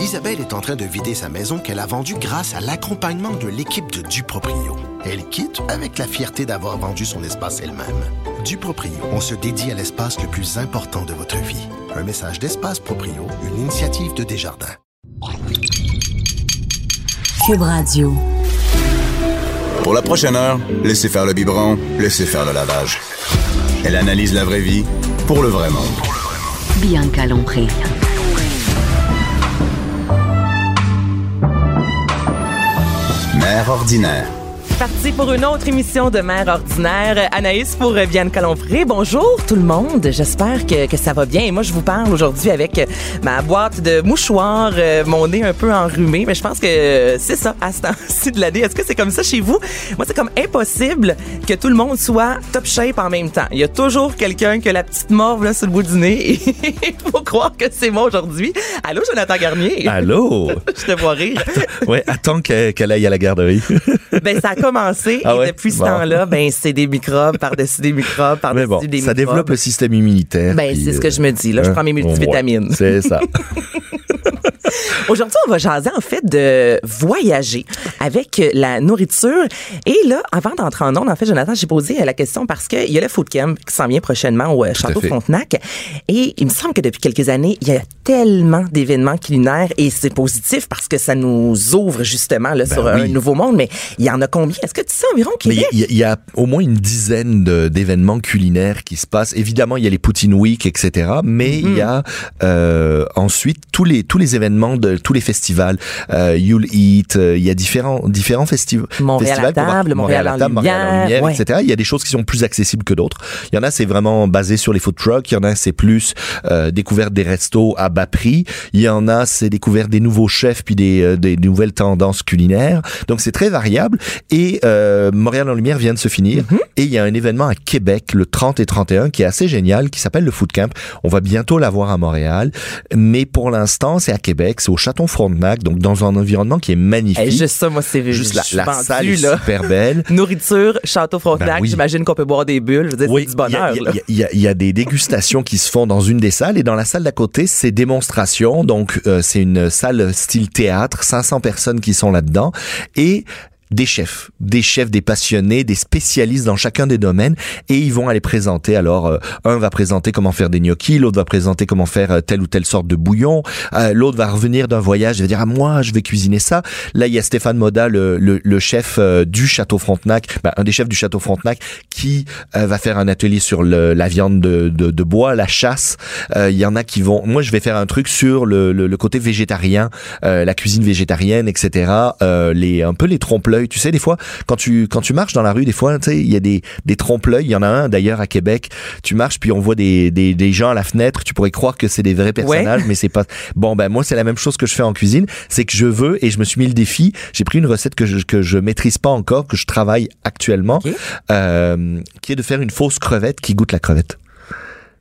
Isabelle est en train de vider sa maison qu'elle a vendue grâce à l'accompagnement de l'équipe de Duproprio. Elle quitte avec la fierté d'avoir vendu son espace elle-même. Duproprio, on se dédie à l'espace le plus important de votre vie. Un message d'Espace Proprio, une initiative de Desjardins. Cube Radio. Pour la prochaine heure, laissez faire le biberon, laissez faire le lavage. Elle analyse la vraie vie pour le vrai monde. Bianca Lompré. Ordinaire. Parti pour une autre émission de Mère ordinaire. Anaïs pour Vianne Calompré. Bonjour tout le monde. J'espère que, que ça va bien. Et moi, je vous parle aujourd'hui avec ma boîte de mouchoirs, euh, mon nez un peu enrhumé. Mais je pense que c'est ça à ce temps-ci de l'année. Est-ce que c'est comme ça chez vous? Moi, c'est comme impossible que tout le monde soit top shape en même temps. Il y a toujours quelqu'un qui a la petite morve là, sur le bout du nez. Il faut croire que c'est moi aujourd'hui. Allô, Jonathan Garnier? Allô? je te vois rire. ouais, attends qu'elle qu'elle aille à la garderie. ben, ça a commencé Ah et ouais? depuis ce Bon. temps-là, ben, c'est des microbes par-dessus des microbes par-dessus bon, des microbes. ça développe le système immunitaire. Ben, c'est ce que je me dis. Là, je hein, prends mes multivitamines. C'est ça. Aujourd'hui, on va jaser en fait de voyager avec la nourriture. Et là, avant d'entrer en ondes, en fait, Jonathan, j'ai posé la question parce qu'il y a le Food Camp qui s'en vient prochainement au euh, Château. Frontenac. Et il me semble que depuis quelques années, il y a tellement d'événements culinaires et c'est positif parce que ça nous ouvre justement là, sur un Ben nouveau monde. Mais il y en a combien? Est-ce que tu sais environ Mais Québec? il y, a- il y a au moins une dizaine d'événements culinaires qui se passent. Évidemment, il y a les Poutine Week, etc. Mais il y a euh, ensuite tous les tous les événements de tous les festivals. Euh, You'll Eat. euh, il y a différents différents festivals. Montréal festivals table, en à Montréal en lumière, ouais. etc. Il y a des choses qui sont plus accessibles que d'autres. Il y en a, c'est vraiment basé sur les food trucks. Il y en a, c'est plus euh, découverte des restos à bas prix. Il y en a, c'est découverte des nouveaux chefs puis des, euh, des nouvelles tendances culinaires. Donc, c'est très variable. Et euh, Montréal en lumière vient de se finir. Et il y a un événement à Québec le 30 et 31 qui est assez génial, qui s'appelle le Food Camp. On va bientôt l'avoir à Montréal. Mais pour l'instant, c'est à Québec. C'est au Château Frontenac, donc dans un environnement qui est magnifique. Hey, juste ça, moi, c'est Juste la, la vendue, salle est là. super belle. Nourriture, Château Frontenac, Ben oui. j'imagine qu'on peut boire des bulles. Je veux dire, c'est du bonheur. il y y y, y a des dégustations qui se font dans une des salles et dans la salle d'à côté, c'est démonstration. Donc, euh, c'est une salle style théâtre, 500 personnes qui sont là-dedans et des chefs, des chefs, des passionnés, des spécialistes dans chacun des domaines et ils vont aller présenter. Alors, euh, un va présenter comment faire des gnocchis, l'autre va présenter comment faire euh, telle ou telle sorte de bouillon, euh, l'autre va revenir d'un voyage et va dire ah moi je vais cuisiner ça. Là, il y a Stéphane Moda, le, le, le chef euh, du Château Frontenac, ben, un des chefs du Château Frontenac, qui euh, va faire un atelier sur le, la viande de, de, de bois, la chasse. Il y en a qui vont. Moi, je vais faire un truc sur le, le, côté végétarien, la cuisine végétarienne, etc. Les un peu les trompe-l'œil. Tu sais, des fois, quand tu quand tu marches dans la rue, des fois, tu sais, il y a des des trompe-l'œil. Il y en a un d'ailleurs à Québec. Tu marches puis on voit des, des des gens à la fenêtre. Tu pourrais croire que c'est des vrais personnages, mais c'est pas. Bon, ben moi, c'est la même chose que je fais en cuisine. C'est que je veux et je me suis mis le défi. J'ai pris une recette que je que je maîtrise pas encore, que je travaille actuellement, euh, qui est de faire une fausse crevette qui goûte la crevette.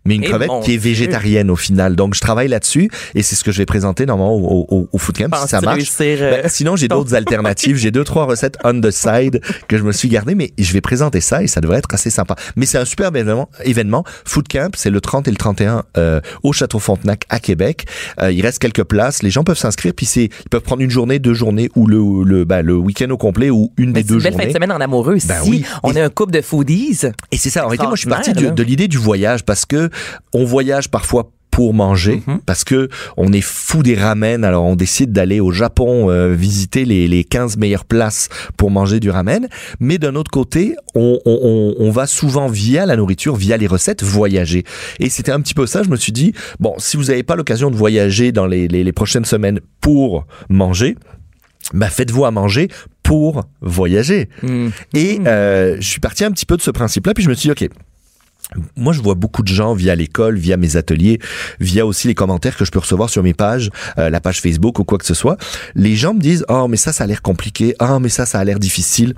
Mais une Eh crevette qui est Dieu. végétarienne au final. Donc, je travaille là-dessus et c'est ce que je vais présenter normalement au, au, au Food Camp. Si ça marche. réussir, euh, Ben, sinon, j'ai d'autres alternatives. J'ai deux, trois recettes on the side que je me suis gardé, mais je vais présenter ça et ça devrait être assez sympa. Mais c'est un superbe événement. événement. Food Camp, c'est le 30 et le 31 euh, au Château Frontenac à Québec. Euh, il reste quelques places. Les gens peuvent s'inscrire puis c'est, ils peuvent prendre une journée, deux journées ou le, le, ben, le week-end au complet ou une Mais des deux une belle fin journées. de semaine en amoureux. Ben si oui. on Et- est un couple de foodies, Et c'est ça. En réalité, moi, je suis parti là. de l'idée du voyage parce que on voyage parfois pour manger Mhm. parce que on est fou des ramen. Alors on décide d'aller au Japon euh, visiter les, les 15 meilleures places pour manger du ramen. Mais d'un autre côté on, on, on, on va souvent via la nourriture via les recettes voyager. Et c'était un petit peu ça. Je me suis dit bon si vous n'avez pas l'occasion de voyager dans les, les, les prochaines semaines pour manger bah faites-vous à manger pour voyager. Hmm. et euh, je suis parti un petit peu de ce principe-là, puis je me suis dit, OK, moi, je vois beaucoup de gens via l'école, via mes ateliers, via aussi les commentaires que je peux recevoir sur mes pages, euh, la page Facebook ou quoi que ce soit. Les gens me disent, oh, mais ça, ça a l'air compliqué. Ah, mais ça, ça a l'air difficile.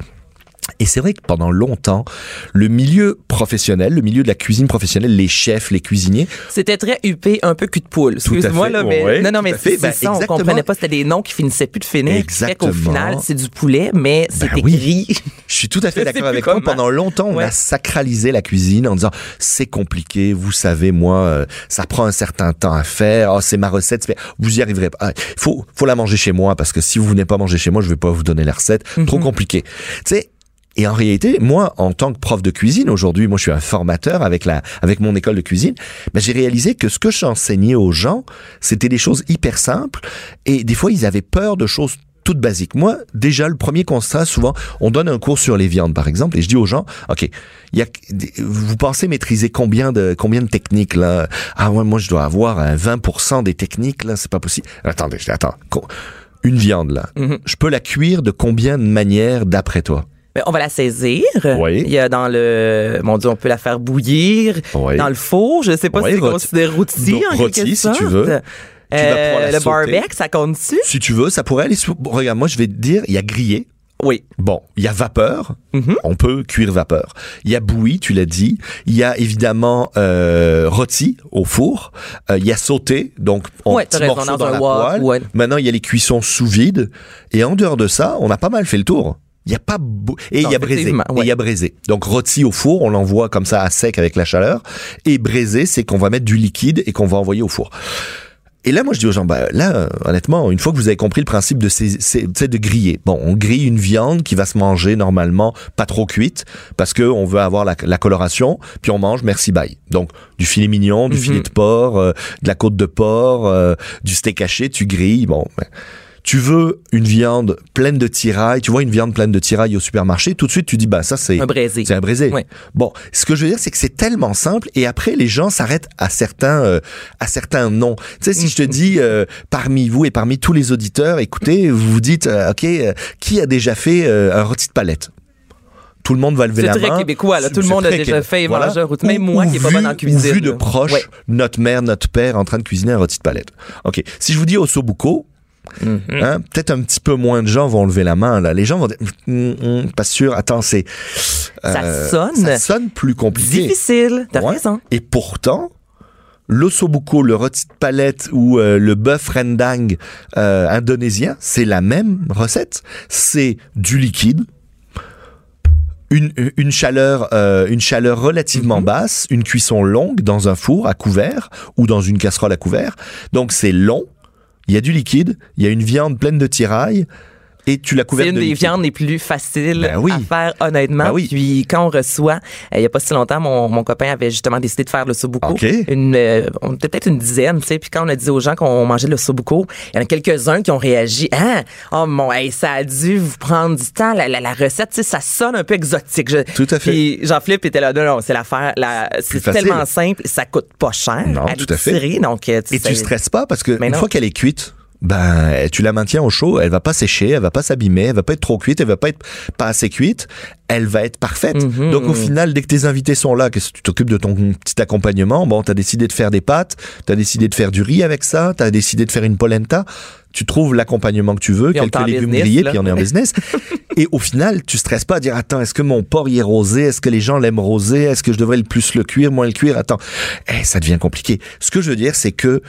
Et c'est vrai que pendant longtemps, le milieu professionnel, le milieu de la cuisine professionnelle, les chefs, les cuisiniers, C'était très huppé, un peu cul de poule. Excuse-moi, là, mais. ouais, non, non, mais c'est Ben, ça, on exactement. comprenait pas. C'était des noms qui finissaient plus de finir. fait qu'au Exactement. final, c'est du poulet, mais Ben oui. écrit. Je suis tout à fait d'accord avec toi. Pendant longtemps, on Ouais. a sacralisé la cuisine en disant c'est compliqué, vous savez, moi, euh, ça prend un certain temps à faire. Oh, c'est ma recette, vous y arriverez pas. Ah, faut, faut la manger chez moi parce que si vous venez pas manger chez moi, je vais pas vous donner la recette. Trop Mhm. compliqué. Tu sais. Et en réalité, moi, en tant que prof de cuisine, aujourd'hui, moi, je suis un formateur avec la, avec mon école de cuisine. Ben, j'ai réalisé que ce que j'enseignais aux gens, c'était des choses hyper simples. Et des fois, ils avaient peur de choses toutes basiques. Moi, déjà, le premier constat, souvent, on donne un cours sur les viandes, par exemple, et je dis aux gens, OK, il y a, vous pensez maîtriser combien de, combien de techniques, là? Ah, ouais, moi, je dois avoir un 20% des techniques, là, c'est pas possible. Attendez, attends. Une viande, là. Mhm. Je peux la cuire de combien de manières d'après toi? Mais on va la saisir. Oui. Il y a dans le. Mon Dieu, on peut la faire bouillir. Oui. Dans le four. Je sais pas Oui, si c'est considéré rôti. En quelque si tu sorte. veux. Tu Euh, la le sauter. barbecue, ça compte dessus? Si tu veux, ça pourrait aller bon, regarde, moi, je vais te dire, il y a grillé. Oui. Bon, il y a vapeur, Mhm. on peut cuire vapeur. Il y a bouilli, tu l'as dit. Il y a évidemment euh, rôti au four. Euh, il y a sauté, donc en Ouais, morceaux dans la poêle. ouais. Maintenant, il y a les cuissons sous vide. Et en dehors de ça, on a pas mal fait le tour. Il y a pas beau- et il y a braisé. Et ouais. il y a braisé. Donc rôti au four, on l'envoie comme ça à sec avec la chaleur. Et braisé, c'est qu'on va mettre du liquide et qu'on va envoyer au four. Et là, moi, je dis aux gens, bah, là, euh, honnêtement, une fois que vous avez compris le principe de ces, de griller, bon, on grille une viande qui va se manger normalement pas trop cuite parce que on veut avoir la, la coloration, puis on mange merci bye. Donc, du filet mignon, du Mhm. filet de porc, euh, de la côte de porc, euh, du steak haché, tu grilles, bon. ben, tu veux une viande pleine de tirailles, tu vois une viande pleine de tirailles au supermarché, tout de suite tu dis bah ça c'est Un braisé. c'est un braisé. Ouais. Bon, ce que je veux dire, c'est que c'est tellement simple et après les gens s'arrêtent à certains euh, à certains noms. Tu sais, si je te dis euh, parmi vous et parmi tous les auditeurs, écoutez, vous vous dites, euh, ok, qui a déjà fait un rôti de palette? Tout le monde va lever C'est la très main. québécois, là. Tout le C'est monde a très déjà québécois. fait Voilà. rôti. Même Ou- moi ou qui est pas vu- bonne en ou cuisine, vu de proche, Ouais. notre mère, notre père en train de cuisiner un rôti de palette. Ok. Si je vous dis Mhm. Hein, Peut-être un petit peu moins de gens vont lever la main. Là. Les gens vont dire, Hum, hum, pas sûr. Attends, c'est Ça sonne. ça sonne plus compliqué. Difficile. T'as Ouais. raison. Et pourtant, l'ossobuco, le rôti de palette ou euh, le bœuf rendang euh, indonésien, c'est la même recette. C'est du liquide. Une, une chaleur euh, une chaleur relativement Mhm. basse, une cuisson longue dans un four à couvert ou dans une casserole à couvert. Donc c'est long, il y a du liquide, il y a une viande pleine de tirailles et tu l'as couvert C'est une de des viandes les plus faciles Ben oui. à faire, honnêtement. Ben oui. Puis quand on reçoit, euh, il y a pas si longtemps, mon, mon copain avait justement décidé de faire le sobuco. Une, euh, on était peut-être une dizaine, tu sais. Puis quand on a dit aux gens qu'on mangeait le sobuco, il y en a quelques-uns qui ont réagi. Ah, oh mon, hey, ça a dû vous prendre du temps. La, la, la recette, tu sais, ça sonne un peu exotique. Je- Tout à fait. Puis Jean-Philippe était là, non, non, c'est l'affaire. La, c'est tellement simple, ça coûte pas cher. Non, à tout à fait. Donc, euh, Et sais, tu stresses pas parce que Mais une non. fois qu'elle est cuite, ben tu la maintiens au chaud, elle va pas sécher, elle va pas s'abîmer, elle va pas être trop cuite, elle va pas être pas assez cuite, elle va être parfaite. Mhm. Donc au final, dès que tes invités sont là, que tu t'occupes de ton petit accompagnement, bon, t'as décidé de faire des pâtes, t'as décidé de faire du riz avec ça, t'as décidé de faire une polenta, tu trouves l'accompagnement que tu veux, Puis quelques légumes business, grillés, là. puis on est en business. Et au final, tu stresses pas à dire attends, est-ce que mon porc y est rosé, est-ce que les gens l'aiment rosé, est-ce que je devrais le plus le cuire, moins le cuire, attends, eh, ça devient compliqué. Ce que je veux dire, c'est que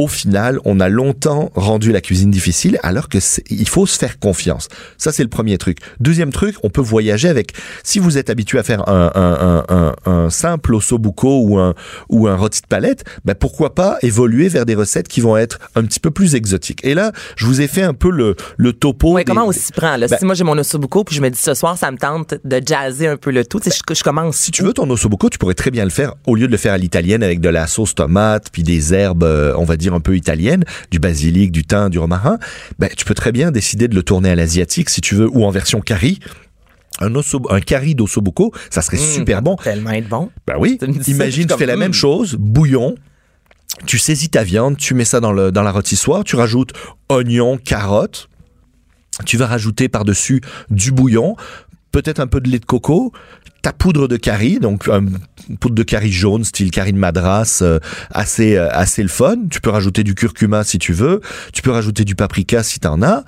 au final, on a longtemps rendu la cuisine difficile, alors que il faut se faire confiance. Ça, c'est le premier truc. Deuxième truc, on peut voyager avec. Si vous êtes habitué à faire un, un, un, un, un simple ossobuco ou un ou un rôti de palette, ben pourquoi pas évoluer vers des recettes qui vont être un petit peu plus exotiques. Et là, je vous ai fait un peu le le topo. Ouais, des- comment on s'y prend, là? Ben- si moi j'ai mon ossobuco, puis je me dis ce soir, ça me tente de jazzer un peu le tout, sais, je, je commence. Si tu veux ton ossobuco, tu pourrais très bien le faire au lieu de le faire à l'italienne avec de la sauce tomate puis des herbes, euh, on va dire un peu italiennes, du basilic, du thym, du romarin. Ben tu peux très bien décider de le tourner à l'asiatique si tu veux ou en version curry. Un, osso, un curry d'ossobuco, ça serait Mmh, super bon. Tellement être bon. Ben oui. Imagine, tu fais la même chose, bouillon. Tu saisis ta viande, tu mets ça dans, le, dans la rôtissoire, tu rajoutes oignons, carottes. Tu vas rajouter par-dessus du bouillon, peut-être un peu de lait de coco, ta poudre de curry, donc euh, une poudre de curry jaune, style curry de madras, euh, assez euh, assez le fun. Tu peux rajouter du curcuma si tu veux, tu peux rajouter du paprika si t'en as.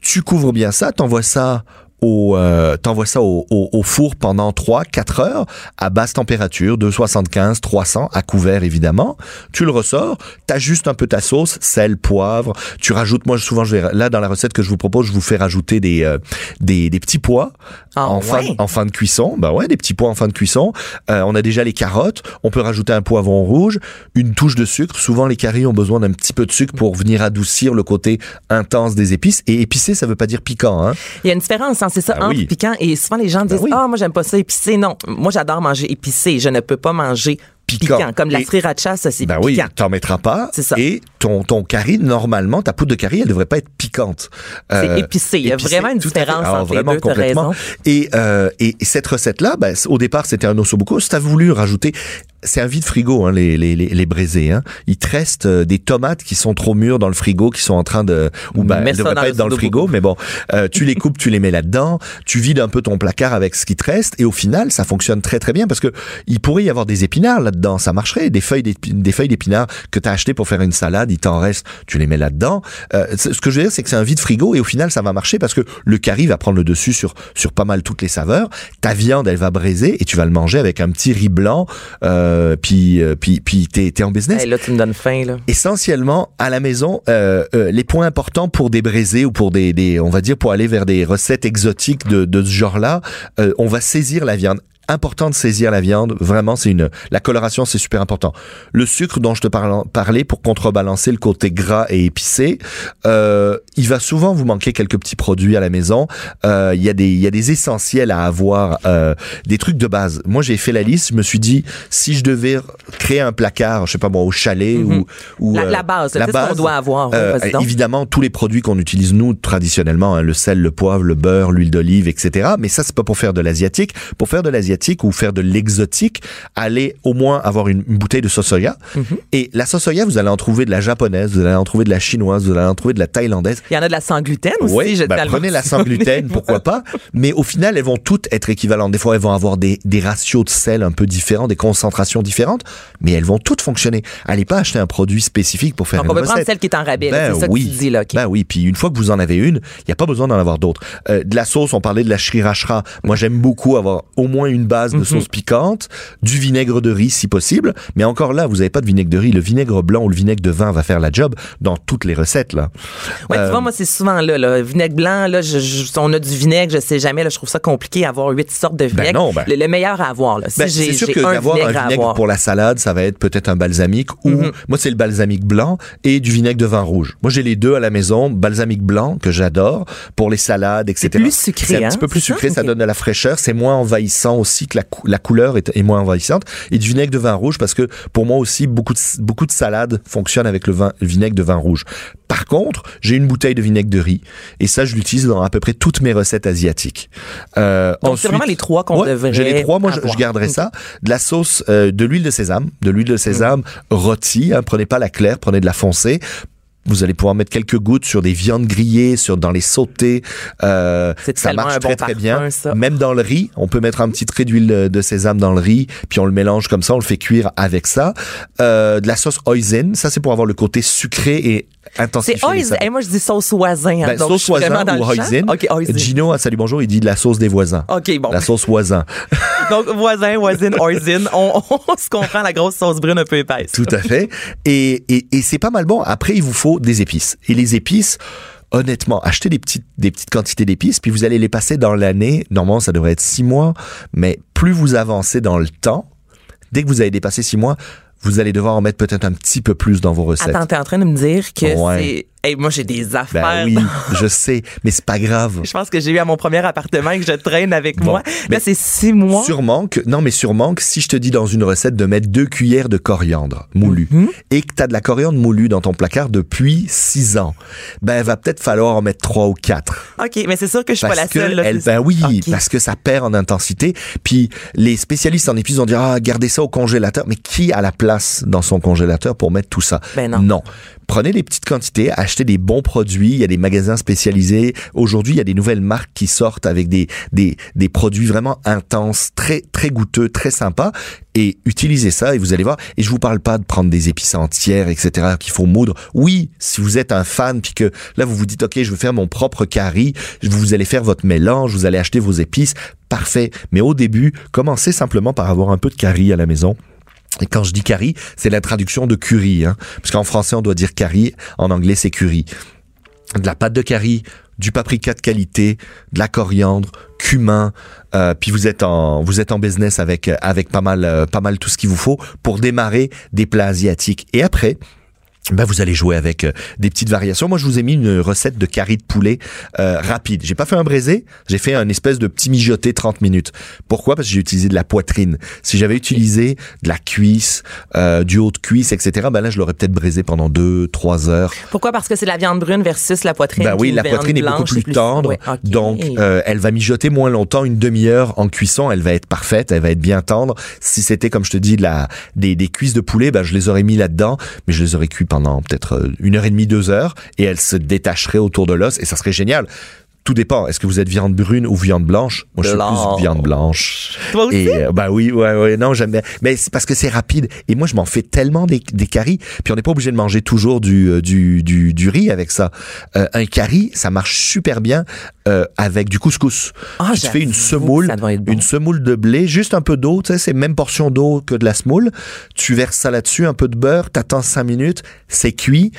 Tu couvres bien ça, t'envoies ça au, euh, t'envoies ça au, au, au four pendant 3, 4 heures à basse température, 275, 300, à couvert évidemment. Tu le ressors, t'ajustes un peu ta sauce, sel, poivre. Tu rajoutes, moi souvent, je vais, là dans la recette que je vous propose, je vous fais rajouter des euh, des, des petits pois Ah en, fin, ouais? en fin de cuisson. Bah ouais, des petits pois en fin de cuisson. Euh, on a déjà les carottes. On peut rajouter un poivron rouge, une touche de sucre. Souvent les caries ont besoin d'un petit peu de sucre pour venir adoucir le côté intense des épices. Et épicé, ça veut pas dire piquant. Hein. Il y a une différence, hein, c'est ça, Ah entre oui. piquant et souvent les gens disent oui. Ah, moi, j'aime pas ça épicé. Non, moi, j'adore manger épicé. Je ne peux pas manger piquant. Piquant. Comme la sriracha, ça, c'est Ben oui, piquant. t'en mettras pas. C'est ça. Et ton, ton curry, normalement, ta poudre de curry, elle devrait pas être piquante. C'est épicé. Il y a vraiment une différence Alors, entre les vraiment deux, t'as complètement. raison. Et, euh, et, et cette recette-là, ben, au départ, c'était un ossobuco. Si t'as voulu rajouter, c'est un vide frigo, hein, les, les, les, les braisés, hein. Il te reste euh, des tomates qui sont trop mûres dans le frigo, qui sont en train de, ou Mets elles devraient dans pas le être dans le ossobuco. frigo, mais bon, euh, tu les coupes, tu les mets là-dedans, tu vides un peu ton placard avec ce qui te reste, et au final, ça fonctionne très très bien parce que il pourrait y avoir des épinards là-dedans, ça marcherait, des feuilles des feuilles d'épinards que tu as acheté pour faire une salade, il t'en reste, tu les mets là-dedans. Euh, ce que je veux dire, c'est que c'est un vide frigo et au final, ça va marcher parce que le curry va prendre le dessus sur sur pas mal toutes les saveurs. Ta viande, elle va braiser et tu vas le manger avec un petit riz blanc, euh, euh, puis puis t'es t'es en business Hey, là, tu me donnes faim, là. essentiellement à la maison euh, euh, les points importants pour des braisés ou pour des, des on va dire pour aller vers des recettes exotiques de, de ce genre-là euh, on va saisir la viande important de saisir la viande vraiment c'est une la coloration c'est super important le sucre dont je te parlais pour contrebalancer le côté gras et épicé euh, il va souvent vous manquer quelques petits produits à la maison Euh, il y a des il y a des essentiels à avoir euh, des trucs de base moi j'ai fait la liste je me suis dit si je devais créer un placard je sais pas moi au chalet ou, ou Mhm. La, euh, la base, la ce qu'on base, doit avoir. Oui, euh, évidemment, tous les produits qu'on utilise nous traditionnellement, hein, le sel, le poivre, le beurre, l'huile d'olive, etc. Mais ça, c'est pas pour faire de l'asiatique. Pour faire de l'asiatique ou faire de l'exotique, allez au moins avoir une, une bouteille de sauce soya. Mhm. Et la sauce soya, vous allez en trouver de la japonaise, vous allez en trouver de la chinoise, vous allez en trouver de la thaïlandaise. Il y en a de la sans gluten aussi. Oui, ben, prenez la sans gluten, pourquoi pas. Mais au final, elles vont toutes être équivalentes. Des fois, elles vont avoir des, des ratios de sel un peu différents, des concentrations différentes, mais elles vont toutes fonctionner. Allez pas acheter un produit spécifique pour faire Donc, on une peut prendre recette. celle qui est en rabais. Ben c'est ça oui. que tu dis, là. Ben oui, puis une fois que vous en avez une, il n'y a pas besoin d'en avoir d'autres. Euh, de la sauce, on parlait de la sriracha. Moi, j'aime beaucoup avoir au moins une base Mhm. de sauce piquante, du vinaigre de riz si possible. Mais encore là, vous n'avez pas de vinaigre de riz. Le vinaigre blanc ou le vinaigre de vin va faire la job dans toutes les recettes là. Ouais, Euh, tu vois, moi, c'est souvent là, là. Vinaigre blanc, là, je, je- on a du vinaigre, je sais jamais, là, je trouve ça compliqué à avoir huit sortes de vinaigre. non, ben- le, le meilleur à avoir, là. Si Ben, c'est sûr que d'avoir un vinaigre avoir. pour la salade, ça va être peut-être un balsamique ou Mhm. moi c'est le balsamique blanc et du vinaigre de vin rouge. Moi j'ai les deux à la maison, balsamique blanc que j'adore pour les salades, etc. plus sucré, C'est un hein, petit peu plus c'est ça? sucré, ça donne de la fraîcheur, c'est moins envahissant aussi que la, cou- la couleur est, est moins envahissante et du vinaigre de vin rouge parce que pour moi aussi beaucoup de beaucoup de salades fonctionnent avec le vin le vinaigre de vin rouge. Par contre, j'ai une bouteille de vinaigre de riz et ça je l'utilise dans à peu près toutes mes recettes asiatiques. Euh, Donc, ensuite- vraiment les trois qu'on Ouais, devrait J'ai les trois, moi je, je garderais Ok. ça. De la sauce, euh, de l'huile de sésame, de l'huile de sésame rôtie. Hein, prenez pas la claire, prenez de la foncée. Vous allez pouvoir mettre quelques gouttes sur des viandes grillées, sur dans les sautés. Euh, ça marche bon très très parfum, bien. ça. Même dans le riz, on peut mettre un petit trait d'huile de de sésame dans le riz, puis on le mélange comme ça, on le fait cuire avec ça. Euh, de la sauce hoisin, ça c'est pour avoir le côté sucré et intensifier. C'est les oisin. saveurs. Hey, moi, je dis sauce oisin. hein, Ben, donc, sauce voisin ou hoisin. OK, hoisin. Gino Salut Bonjour, il dit de la sauce des voisins. OK, bon. La sauce voisin. Donc, voisin, voisine, hoisin. On, on se comprend la grosse sauce brune un peu épaisse. Tout à fait. Et, et, et c'est pas mal bon. Après, il vous faut des épices. Et les épices, honnêtement, achetez des petites, des petites quantités d'épices, puis vous allez les passer dans l'année. Normalement, ça devrait être six mois. Mais plus vous avancez dans le temps, dès que vous avez dépassé six mois, vous allez devoir en mettre peut-être un petit peu plus dans vos recettes. Attends, t'es en train de me dire que Ouais. c'est. Hey, moi, j'ai des affaires. ben oui, je sais, mais c'est pas grave. Je pense que j'ai eu à mon premier appartement et que je traîne avec Bon, moi. mais Là, c'est six mois. Sûrement que, non, mais sûrement que si je te dis dans une recette de mettre deux cuillères de coriandre moulu Mhm. et que tu as de la coriandre moulue dans ton placard depuis six ans, ben, va peut-être falloir en mettre trois ou quatre. OK, mais c'est sûr que je suis pas la seule. là, elle, ben oui, parce que ça perd en intensité. Puis les spécialistes en épices vont dire ah gardez ça au congélateur. Mais qui a la place place dans son congélateur pour mettre tout ça. Ben non. Non. Prenez des petites quantités, achetez des bons produits. Il y a des magasins spécialisés. Aujourd'hui, il y a des nouvelles marques qui sortent avec des, des, des produits vraiment intenses, très, très goûteux, très sympas. Et utilisez ça et vous allez voir. Et je vous parle pas de prendre des épices entières, etc., qu'il faut moudre. Oui, si vous êtes un fan puis que là, vous vous dites, OK, je veux faire mon propre curry, vous allez faire votre mélange, vous allez acheter vos épices. Parfait. Mais au début, commencez simplement par avoir un peu de curry à la maison. Et quand je dis curry, c'est la traduction de curry, hein, parce qu'en français on doit dire curry, en anglais c'est curry. De la pâte de curry, du paprika de qualité, de la coriandre, cumin, euh, puis vous êtes en vous êtes en business avec avec pas mal euh, pas mal tout ce qu'il vous faut pour démarrer des plats asiatiques. Et après, ben vous allez jouer avec euh, des petites variations. Moi, je vous ai mis une recette de curry de poulet euh, rapide. J'ai pas fait un braisé, j'ai fait un espèce de petit mijoté 30 minutes. Pourquoi? Parce que j'ai utilisé de la poitrine. Si j'avais utilisé de la cuisse, euh, du haut de cuisse, etc., ben là, je l'aurais peut-être braisé pendant deux, trois heures. Pourquoi? Parce que c'est la viande brune versus la poitrine. Ben oui, la poitrine est beaucoup plus tendre, Ouais, ok. donc euh, elle va mijoter moins longtemps, une demi-heure en cuisson, elle va être parfaite, elle va être bien tendre. Si c'était comme je te dis de la des, des cuisses de poulet, ben je les aurais mis là-dedans, mais je les aurais cuits pendant peut-être euh, une heure et demie, deux heures, et elles se détacheraient autour de l'os, et ça serait génial. Tout dépend. Est-ce que vous êtes viande brune ou viande blanche? Moi, je suis plus viande blanche. Toi aussi? Et euh, bah oui, ouais, ouais, non, j'aime bien. Mais c'est parce que c'est rapide. Et moi, je m'en fais tellement des, des caries. Puis on n'est pas obligé de manger toujours du, euh, du, du, du riz avec ça. Euh, un curry, ça marche super bien euh, avec du couscous. Ah, tu fais une semoule, bon. une semoule de blé, juste un peu d'eau, tu sais, c'est même portion d'eau que de la semoule. Tu verses ça là-dessus, un peu de beurre, t'attends cinq minutes, c'est cuit.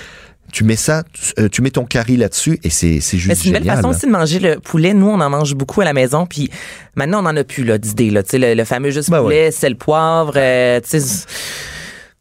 Tu mets ça, tu, euh, tu mets ton curry là-dessus et c'est c'est juste c'est une belle génial. façon aussi de manger le poulet. Nous, on en mange beaucoup à la maison, puis maintenant, on en a plus là d'idées. Là. Tu sais, Le, le fameux juste Ben poulet, sel, poivre. euh, tu sais,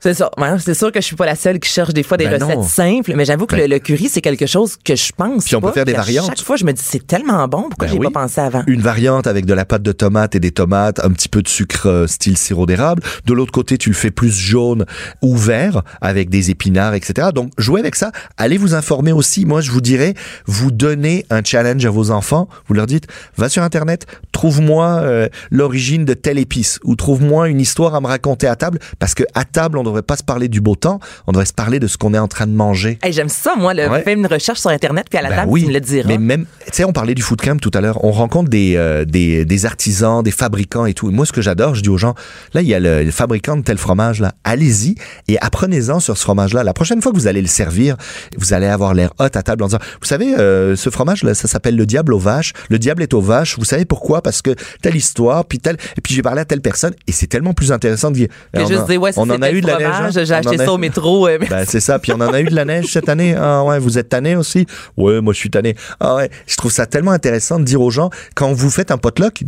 c'est. Ouais, c'est sûr que je suis pas la seule qui cherche des fois des Ben recettes non. simples, mais j'avoue que Ben- le, le curry, c'est quelque chose que je pense Puis on peut faire des variantes. Chaque fois, je me dis, c'est tellement bon, pourquoi Ben j'ai oui. pas pensé avant? Une variante avec de la pâte de tomate et des tomates, un petit peu de sucre euh, style sirop d'érable. De l'autre côté, tu le fais plus jaune ou vert avec des épinards, etc. Donc, jouez avec ça. Allez vous informer aussi. Moi, je vous dirais, vous donnez un challenge à vos enfants. Vous leur dites, va sur Internet, trouve-moi euh, l'origine de telle épice ou trouve-moi une histoire à me raconter à table parce que à table, on devrait pas se parler du beau temps. On devrait se parler de ce qu'on est en train de manger. Hey, J'aime ça, moi, le Ouais. fais une recherche sur Internet, puis à la Ben table, oui, tu me le diras. Mais même, tu sais, on parlait du food camp tout à l'heure. On rencontre des, euh, des, des artisans, des fabricants et tout. Et moi, ce que j'adore, je dis aux gens, là, il y a le, le fabricant de tel fromage, là. Allez-y et apprenez-en sur ce fromage-là. La prochaine fois que vous allez le servir, vous allez avoir l'air hot à table en disant, vous savez, euh, ce fromage-là, ça s'appelle le diable aux vaches. Le diable est aux vaches. Vous savez pourquoi? Parce que telle histoire, puis telle, et puis j'ai parlé à telle personne. Et c'est tellement plus intéressant de dire, on en- dire, ouais, ça, on en c'est a eu de la neige. hein? J'ai acheté ça au métro. ben, c'est ça. Puis on en a eu de la neige cette année. Ah ouais, vous êtes tanné aussi? Ouais, moi je suis tanné. Ah ouais. Je trouve ça tellement intéressant de dire aux gens, quand vous faites un potluck,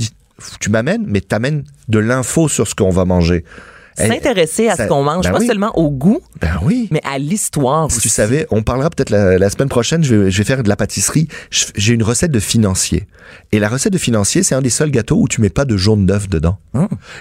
tu m'amènes, mais t'amènes de l'info sur ce qu'on va manger. Eh, S'intéresser à ça- ce qu'on mange, ben pas oui. seulement au goût, Ben oui. mais à l'histoire Si tu savais, on parlera peut-être la, la semaine prochaine, je vais, je vais faire de la pâtisserie. J'ai une recette de financier. Et la recette de financier, c'est un des seuls gâteaux où tu mets pas de jaune d'œuf dedans.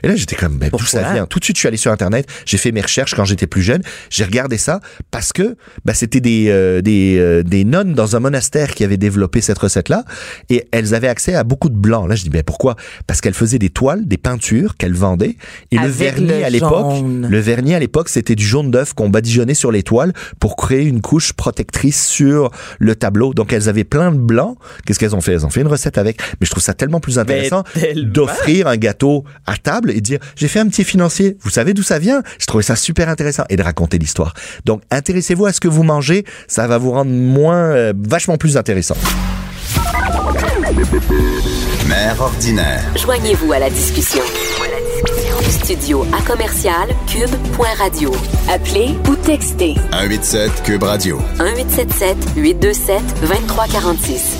Et là, j'étais comme, ben, d'où ça vient? Tout de suite, je suis allé sur Internet, j'ai fait mes recherches quand j'étais plus jeune, j'ai regardé ça parce que ben, c'était des, euh, des, euh, des nonnes dans un monastère qui avaient développé cette recette-là et elles avaient accès à beaucoup de blanc. Là, je dis, ben pourquoi? Parce qu'elles faisaient des toiles, des peintures qu'elles vendaient et le vernis le à l'époque, le vernis à l'époque, c'était du jaune d'œuf qu'on badigeonnait sur les toiles pour créer une couche protectrice sur le tableau. Donc elles avaient plein de blanc. Qu'est-ce qu'elles ont fait? Elles ont fait une recette avec. Mais je trouve ça tellement plus intéressant d'offrir un gâteau à table et de dire j'ai fait un petit financier. Vous savez d'où ça vient? Je trouvais ça super intéressant et de raconter l'histoire. Donc intéressez-vous à ce que vous mangez, ça va vous rendre moins, euh, vachement plus intéressant. Mère ordinaire. Joignez-vous à la discussion. Studio à commercial cube.radio. Appelez ou textez 187 Cube Radio. 1877 827 2346.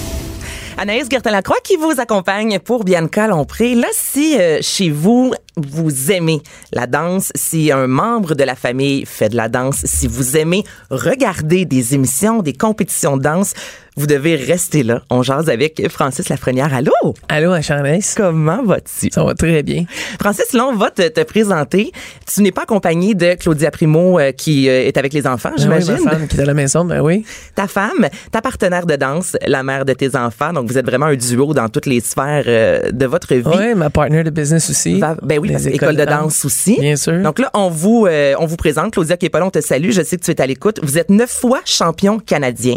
Anaïs Gertin-Lacroix qui vous accompagne pour Bianca Lompré. Là, si euh, chez vous, vous aimez la danse, si un membre de la famille fait de la danse, si vous aimez regarder des émissions, des compétitions de danse, vous devez rester là. On jase avec Francis Lafrenière. Allô? Allô, Acharnès? Comment vas-tu? Ça va très bien. Francis, là, on va te, te présenter. Tu n'es pas accompagné de Claudia Primo euh, qui euh, est avec les enfants, Ben oui, j'imagine. ma femme qui est à la maison, ben oui. ta femme, ta partenaire de danse, la mère de tes enfants. Donc, vous êtes vraiment un duo dans toutes les sphères euh, de votre vie. Oui, ma partner de business aussi. Ben oui, oui, Les parce que école de danse aussi. Bien sûr. Donc là, on vous, euh, on vous présente. Claudia Képolon, on te salue. Je sais que tu es à l'écoute. Vous êtes neuf fois champion canadien.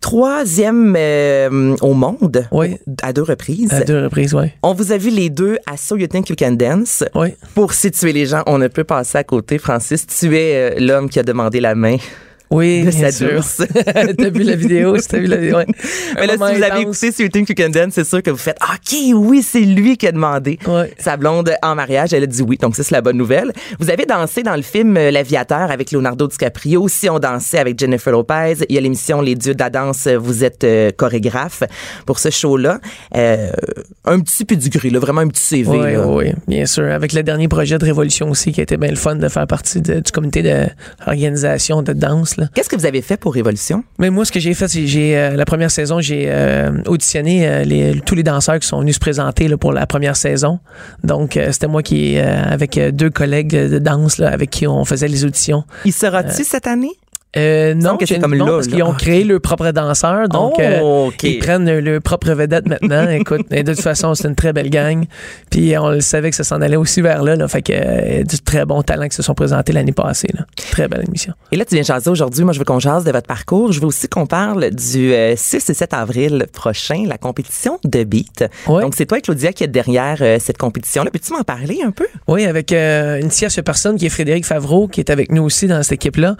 Troisième euh, au monde. Oui. À deux reprises. À deux reprises, oui. On vous a vu les deux à So You Think You Can Dance. Oui. Pour situer les gens, on ne peut passer à côté. Francis, tu es euh, l'homme qui a demandé la main Oui, de sa douce. T'as vu la vidéo? T'as vu la vidéo? Ouais. Mais là, si vous avez écouté So You Can Dance, c'est sûr que vous faites OK, oui, c'est lui qui a demandé Ouais. sa blonde en mariage. Elle a dit oui, donc ça, c'est la bonne nouvelle. Vous avez dansé dans le film euh, L'Aviateur avec Leonardo DiCaprio. Aussi, on dansait avec Jennifer Lopez. Il y a l'émission Les Dieux de la danse. Vous êtes euh, chorégraphe pour ce show-là. Euh, un petit pedigree, là, vraiment un petit CV. Oui, là. oui, bien sûr. Avec le dernier projet de Révolution aussi, qui a été bien le fun de faire partie de- du comité d'organisation de danse. Qu'est-ce que vous avez fait pour Révolution? Mais moi, ce que j'ai fait, c'est j'ai euh, la première saison, j'ai euh, auditionné euh, les, tous les danseurs qui sont venus se présenter là, pour la première saison. Donc, c'était moi qui, avec deux collègues de danse, là, avec qui on faisait les auditions. Il sera-tu cette année? Euh, non, que c'est j'ai- comme non, là, parce qu'ils ont Ah, créé leur propre danseur, donc Oh, euh, ils prennent leur propre vedette maintenant. Écoute, et de toute façon, c'est une très belle gang. Puis on le savait que ça s'en allait aussi vers là, là fait que euh, du très bon talent qui se sont présentés l'année passée. Là. Très belle émission. Et là, tu viens jaser aujourd'hui. Moi, je veux qu'on jase de votre parcours. Je veux aussi qu'on parle du euh, 6 et 7 avril prochain, la compétition de beat. Donc, c'est toi, Claudia, qui est derrière euh, cette compétition-là. Peux-tu m'en parler un peu? Oui, avec euh, une tierce personne qui est Frédéric Favreau, qui est avec nous aussi dans cette équipe-là.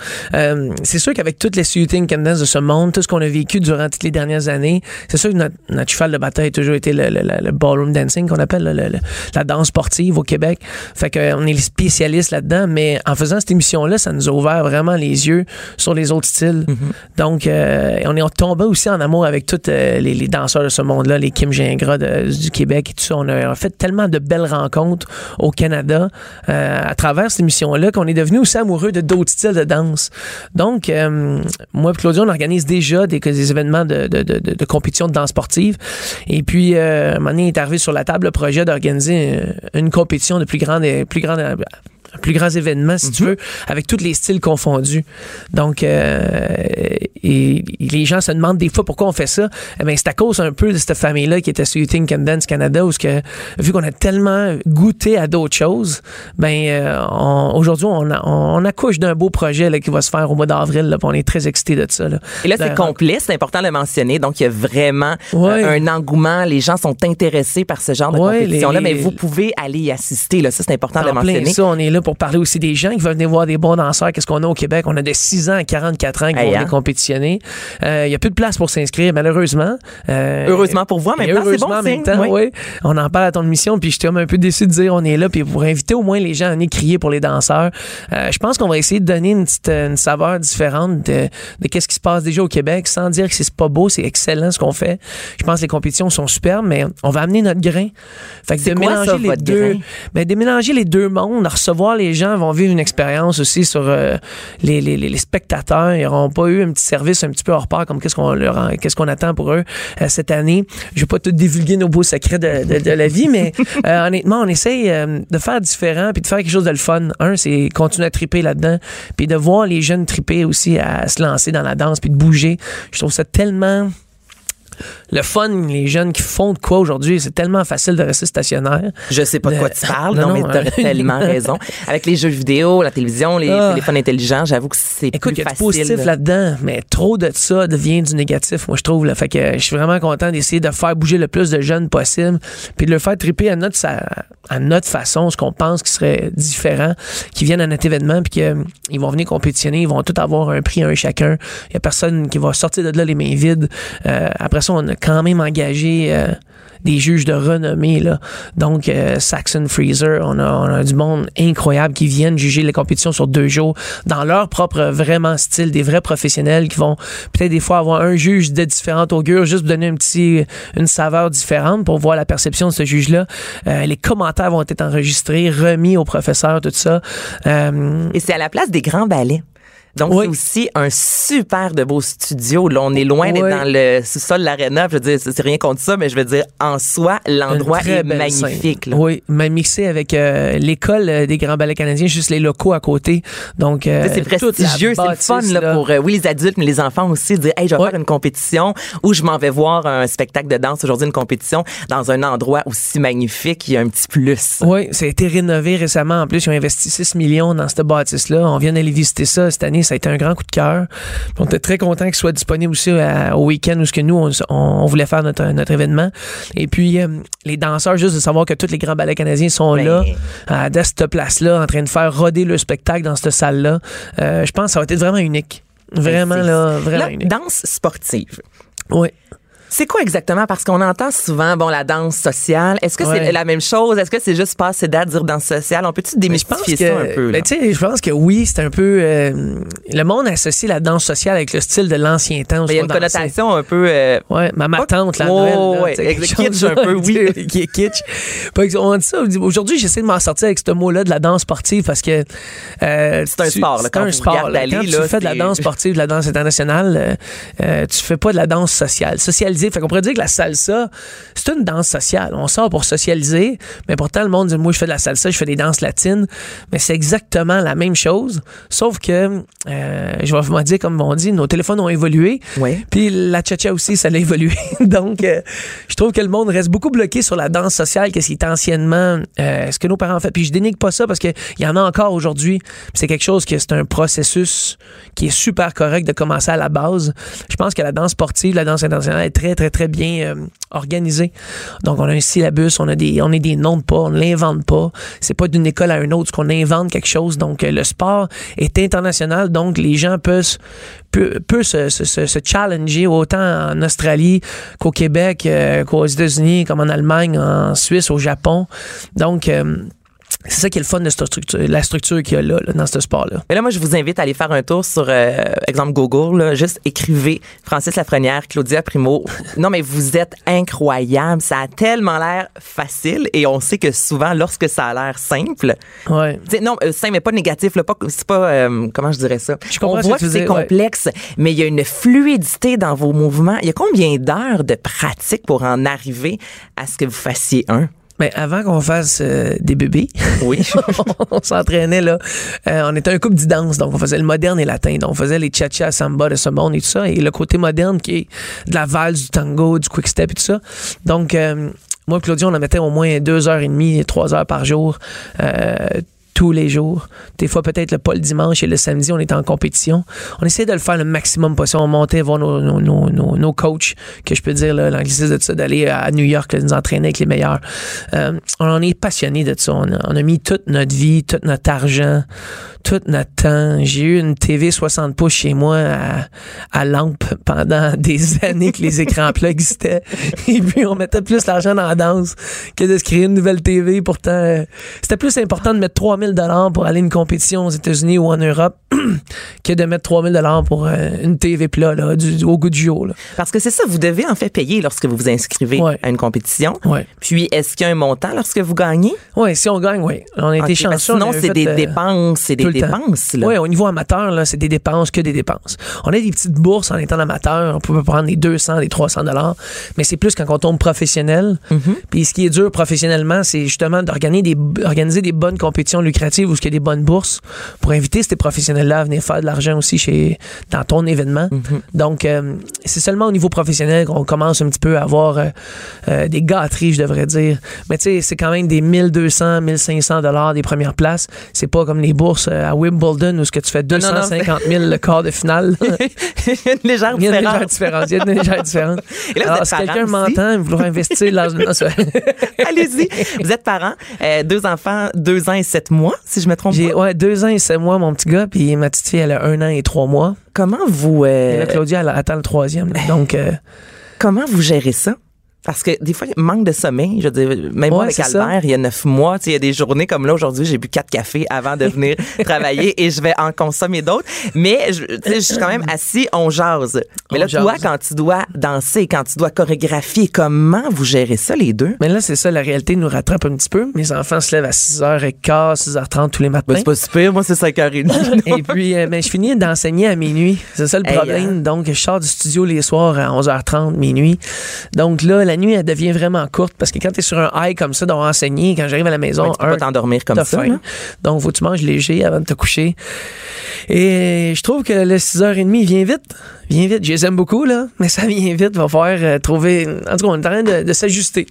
Euh, c'est sûr qu'avec toutes les shooting Dance de ce monde, tout ce qu'on a vécu durant toutes les dernières années, c'est sûr que notre, notre cheval de bataille a toujours été le, le- le- le ballroom dancing qu'on appelle le- le- la danse sportive au Québec. Fait qu'on est les spécialistes là-dedans, mais en faisant cette émission-là, ça nous a ouvert vraiment les yeux sur les autres styles. Donc, euh, on est tombé aussi en amour avec tous les, les danseurs de ce monde-là, les Kim Gingras de- du Québec et tout ça. On a fait tellement de belles rencontres au Canada euh, à travers cette émission-là qu'on est devenu aussi amoureux de d'autres styles de danse. Donc, euh, moi et Claudia, on organise déjà des, événements de, de, de, compétition de danse sportive. Et puis, euh, un est arrivé sur la table le projet d'organiser euh, une compétition de plus grande, plus grande plus grands événements, si tu veux, avec tous les styles confondus. Donc, euh, et, et les gens se demandent des fois pourquoi on fait ça. Eh bien, c'est à cause un peu de cette famille-là qui était sur You Think Can Dance Canada, où que, vu qu'on a tellement goûté à d'autres choses, ben euh, on- aujourd'hui, on, on accouche d'un beau projet là, qui va se faire au mois d'avril. On est très excités de ça. Là. Et là, c'est De- complet, c'est important de le mentionner. Donc, il y a vraiment Ouais. euh, un engouement. Les gens sont intéressés par ce genre de Ouais, compétition-là, mais vous pouvez aller y assister. Là. Ça, c'est important de le mentionner. ça, on est là pour parler aussi des gens qui veulent venir voir des bons danseurs. Qu'est-ce qu'on a au Québec? On a de 6 ans à 44 ans qui Hey, vont hein? venir compétitionner. Euh, Il y a plus de place pour s'inscrire, malheureusement. Euh, Heureusement pour vous, c'est heureusement bon en même temps, oui. oui. On en parle à ton émission, puis j'étais un peu déçu de dire on est là, puis pour inviter au moins les gens à venir crier pour les danseurs. Euh, je pense qu'on va essayer de donner une petite une saveur différente de, de qu'est-ce qui se passe déjà au Québec, sans dire que c'est pas beau, c'est excellent ce qu'on fait. Je pense que les compétitions sont superbes, mais on va amener notre grain. Fait que C'est de quoi, mélanger ça, les deux, grain? ben, de mélanger les deux mondes, de les gens vont vivre une expérience aussi sur euh, les, les, les, les spectateurs. Ils n'auront pas eu un petit service un petit peu hors part comme qu'est-ce qu'on leur en- qu'est-ce qu'on attend pour eux euh, cette année. Je vais pas tout divulguer nos beaux secrets de, de, de la vie, mais euh, honnêtement, on essaye de faire différent puis de faire quelque chose de le fun. Un, c'est continuer à triper là-dedans, puis de voir les jeunes triper aussi à se lancer dans la danse puis de bouger. Je trouve ça tellement le fun, les jeunes qui font de quoi aujourd'hui, c'est tellement facile de rester stationnaire. Je sais pas de quoi tu parles, Non, non, mais non, tu as hein. tellement raison. Avec les jeux vidéo, la télévision, les Ah. téléphones intelligents, j'avoue que c'est Écoute, plus il y a du positif là-dedans, mais trop de ça devient du négatif, moi, je trouve. Là. Fait que je suis vraiment content d'essayer de faire bouger le plus de jeunes possible, puis de le faire triper à notre, sa- à notre façon, ce qu'on pense qui serait différent, qui viennent à notre événement, puis qu'ils vont venir compétitionner, ils vont tous avoir un prix, un chacun. Il y a personne qui va sortir de là les mains vides. Euh, après ça, on a quand même engagé euh, des juges de renommée. Là. Donc, euh, Saxon Freezer, on a, on a du monde incroyable qui viennent juger les compétitions sur deux jours dans leur propre vraiment style, des vrais professionnels qui vont peut-être des fois avoir un juge de différentes augures, juste donner un petit, une saveur différente pour voir la perception de ce juge-là. Euh, les commentaires vont être enregistrés, remis au professeur, tout ça. Euh, Et c'est à la place des grands ballets. Donc, Oui. c'est aussi un super de beau studio. Là, on est loin d'être Oui. dans le sous-sol de l'aréna. Je veux dire, c'est rien contre ça, mais je veux dire, en soi, l'endroit est magnifique. là. Oui, même mixé avec euh, l'école euh, des Grands Ballets canadiens, juste les locaux à côté. Donc, euh, c'est prestigieux, c'est le fun là, là. pour euh, oui les adultes mais les enfants aussi dire hey je vais faire une compétition ou je m'en vais voir un spectacle de danse aujourd'hui une compétition dans un endroit aussi magnifique il y a un petit plus. Oui, ça a été rénové récemment. En plus, ils ont investi 6 millions dans cette bâtisse-là. On vient d'aller visiter ça cette année. Ça a été un grand coup de cœur. On était très contents qu'il soit disponible aussi à- au week-end où ce que nous, on, on voulait faire notre, notre événement. Et puis, euh, les danseurs, juste de savoir que tous les grands ballets canadiens sont Ben. là, à, à cette place-là, en train de faire roder le spectacle dans cette salle-là. Euh, je pense que ça va être vraiment unique. Vraiment, Ben, là, vraiment Là, unique. danse sportive. Oui. C'est quoi exactement? Parce qu'on entend souvent, bon, la danse sociale. Est-ce que c'est la même chose? Est-ce que c'est juste passer date, dire danse sociale? On peut-tu pense démystifier que, ça un peu? ben, je pense que oui, c'est un peu. euh, le monde associe la danse sociale avec le style de l'ancien temps. Ben, Il y a une dansait. connotation un peu... euh, Ouais, ma, ma Pas- tante, la Oh, Noël. ouais, kitsch un peu, oui. Qui est kitsch. Que- on dit ça. Aujourd'hui, j'essaie de m'en sortir avec ce mot-là de la danse sportive parce que. euh, C'est un sport, là, C'est quand un sport. là. Quand tu fais de la danse sportive, de la danse internationale, euh, euh, tu fais pas de la danse sociale. Socialisée. Fait qu'on pourrait dire que la salsa, c'est une danse sociale. On sort pour socialiser, mais pourtant, le monde dit, moi, je fais de la salsa, je fais des danses latines. Mais c'est exactement la même chose. Sauf que, euh, je vais vous dire, comme on dit, nos téléphones ont évolué. Ouais. Puis la cha-cha aussi, ça l'a évolué. Donc, euh, je trouve que le monde reste beaucoup bloqué sur la danse sociale, qu'est-ce qui était anciennement, euh, ce que nos parents fait. Puis je dénigre pas ça parce qu'il y en a encore aujourd'hui. C'est quelque chose que c'est un processus qui est super correct de commencer à la base. Je pense que la danse sportive, la danse internationale est très, très, très bien euh, organisée. Donc, on a un syllabus, on a des, on a des noms de pas, on ne l'invente pas. C'est pas d'une école à une autre qu'on invente quelque chose. Donc, euh, le sport est international. Donc, les gens peuvent, peut, peut se, challenger autant en Australie qu'au Québec, euh, qu'aux États-Unis, comme en Allemagne, en Suisse, au Japon. Donc, c'est ça qui est le fun de cette structure, la structure qu'il y a là, là, dans ce sport-là. Mais là, moi, je vous invite à aller faire un tour sur, euh, exemple, Google. Là, juste écrivez Francis Lafrenière, Claudia Primo. Non, mais vous êtes incroyable. Ça a tellement l'air facile et on sait que souvent, lorsque ça a l'air simple, Ouais. non, euh, simple, mais pas négatif, là, pas, c'est pas, euh, comment je dirais ça? Je comprends on voit que c'est ouais. complexe, mais il y a une fluidité dans vos mouvements. Il y a combien d'heures de pratique pour en arriver à ce que vous fassiez un? Mais avant qu'on fasse euh, des bébés, Oui. on s'entraînait là. Euh, on était un couple d'idance, donc on faisait le moderne et latin. Donc on faisait les cha-cha, samba de ce monde et tout ça. Et le côté moderne qui est de la valse, du tango, du quick step et tout ça. Donc euh, moi et Claudia, on en mettait au moins deux heures et demie, trois heures par jour. Tous les jours. Des fois, peut-être le pas le dimanche et le samedi, on était en compétition. On essayait de le faire le maximum possible. On montait voir nos, nos, nos, nos, coachs, que je peux dire, l'anglicisme de ça, d'aller à New York, nous entraîner avec les meilleurs. Euh, on en est passionné de ça. On a, on a mis toute notre vie, tout notre argent, tout notre temps. J'ai eu une TV 60 pouces chez moi à, à lampe pendant des années que les écrans plats existaient. Et puis, on mettait plus l'argent dans la danse que de se créer une nouvelle TV. Pourtant, euh, c'était plus important de mettre 3000 dollars pour aller à une compétition aux États-Unis ou en Europe que de mettre 3000 dollars pour euh, une TV plat, là, du, au goût du jour, là. Parce que c'est ça, vous devez en fait payer lorsque vous vous inscrivez Ouais. à une compétition. Ouais. Puis, est-ce qu'il y a un montant lorsque vous gagnez? Ouais, si on gagne, oui. On a été chanceux. on Sinon, c'est des euh, dépenses, c'est des dépenses. Là. Oui, au niveau amateur, là, c'est des dépenses que des dépenses. On a des petites bourses en étant amateur. On peut prendre des 200, des 300 dollars. Mais c'est plus quand on tombe professionnel. Mm-hmm. Puis ce qui est dur professionnellement, c'est justement d'organiser des, organiser des bonnes compétitions lucratives où il y a des bonnes bourses pour inviter ces professionnels-là à venir faire de l'argent aussi chez, dans ton événement. Mm-hmm. Donc, euh, c'est seulement au niveau professionnel qu'on commence un petit peu à avoir euh, euh, des gâteries, je devrais dire. Mais tu sais, c'est quand même des 1200, 1500 dollars des premières places. C'est pas comme les bourses à Wimbledon où ce que tu fais non, non, 250 000 le quart de finale. Il y a une légère Il y a une légère différence. Il y a une légère différence. Et là, Alors, si quelqu'un m'entend vouloir investir c'est vrai. Allez-y. Vous êtes parents, euh, deux enfants, deux ans et sept mois, si je me trompe pas. ouais, deux ans et sept mois, mon petit gars, puis ma petite fille, elle a un an et trois mois. Comment vous, euh, Et là, Claudia, elle attend le troisième. là. Donc, euh, comment vous gérez ça? Parce que des fois, il manque de sommeil. Je veux dire, même moi Ouais, avec c'est ça. Albert, il y a neuf mois, il y a des journées comme là aujourd'hui, j'ai bu quatre cafés avant de venir travailler et je vais en consommer d'autres. Mais je, suis quand même assis, on jase. Mais On là, toi, jase. quand tu dois danser, quand tu dois chorégraphier, comment vous gérez ça les deux? Mais là, c'est ça, la réalité nous rattrape un petit peu. Mes enfants se lèvent à 6h15, 6h30 tous les matins. Ben, c'est pas super, moi c'est 5h30. Et puis, euh, ben, je finis d'enseigner à minuit. C'est ça le Hey, problème. hein. Donc, je sors du studio les soirs à 11h30, minuit. Donc là, la nuit, elle devient vraiment courte parce que quand tu es sur un high comme ça, d'enseigner, enseigner, quand j'arrive à la maison, Ouais, tu peux un, pas t'endormir comme ça. faim. Donc, faut que tu manges léger avant de te coucher. Et je trouve que le 6h30 il vient vite. Vient vite. Je les aime beaucoup, là, mais ça vient vite. Va falloir euh, trouver. En tout cas, on est en train de, de s'ajuster.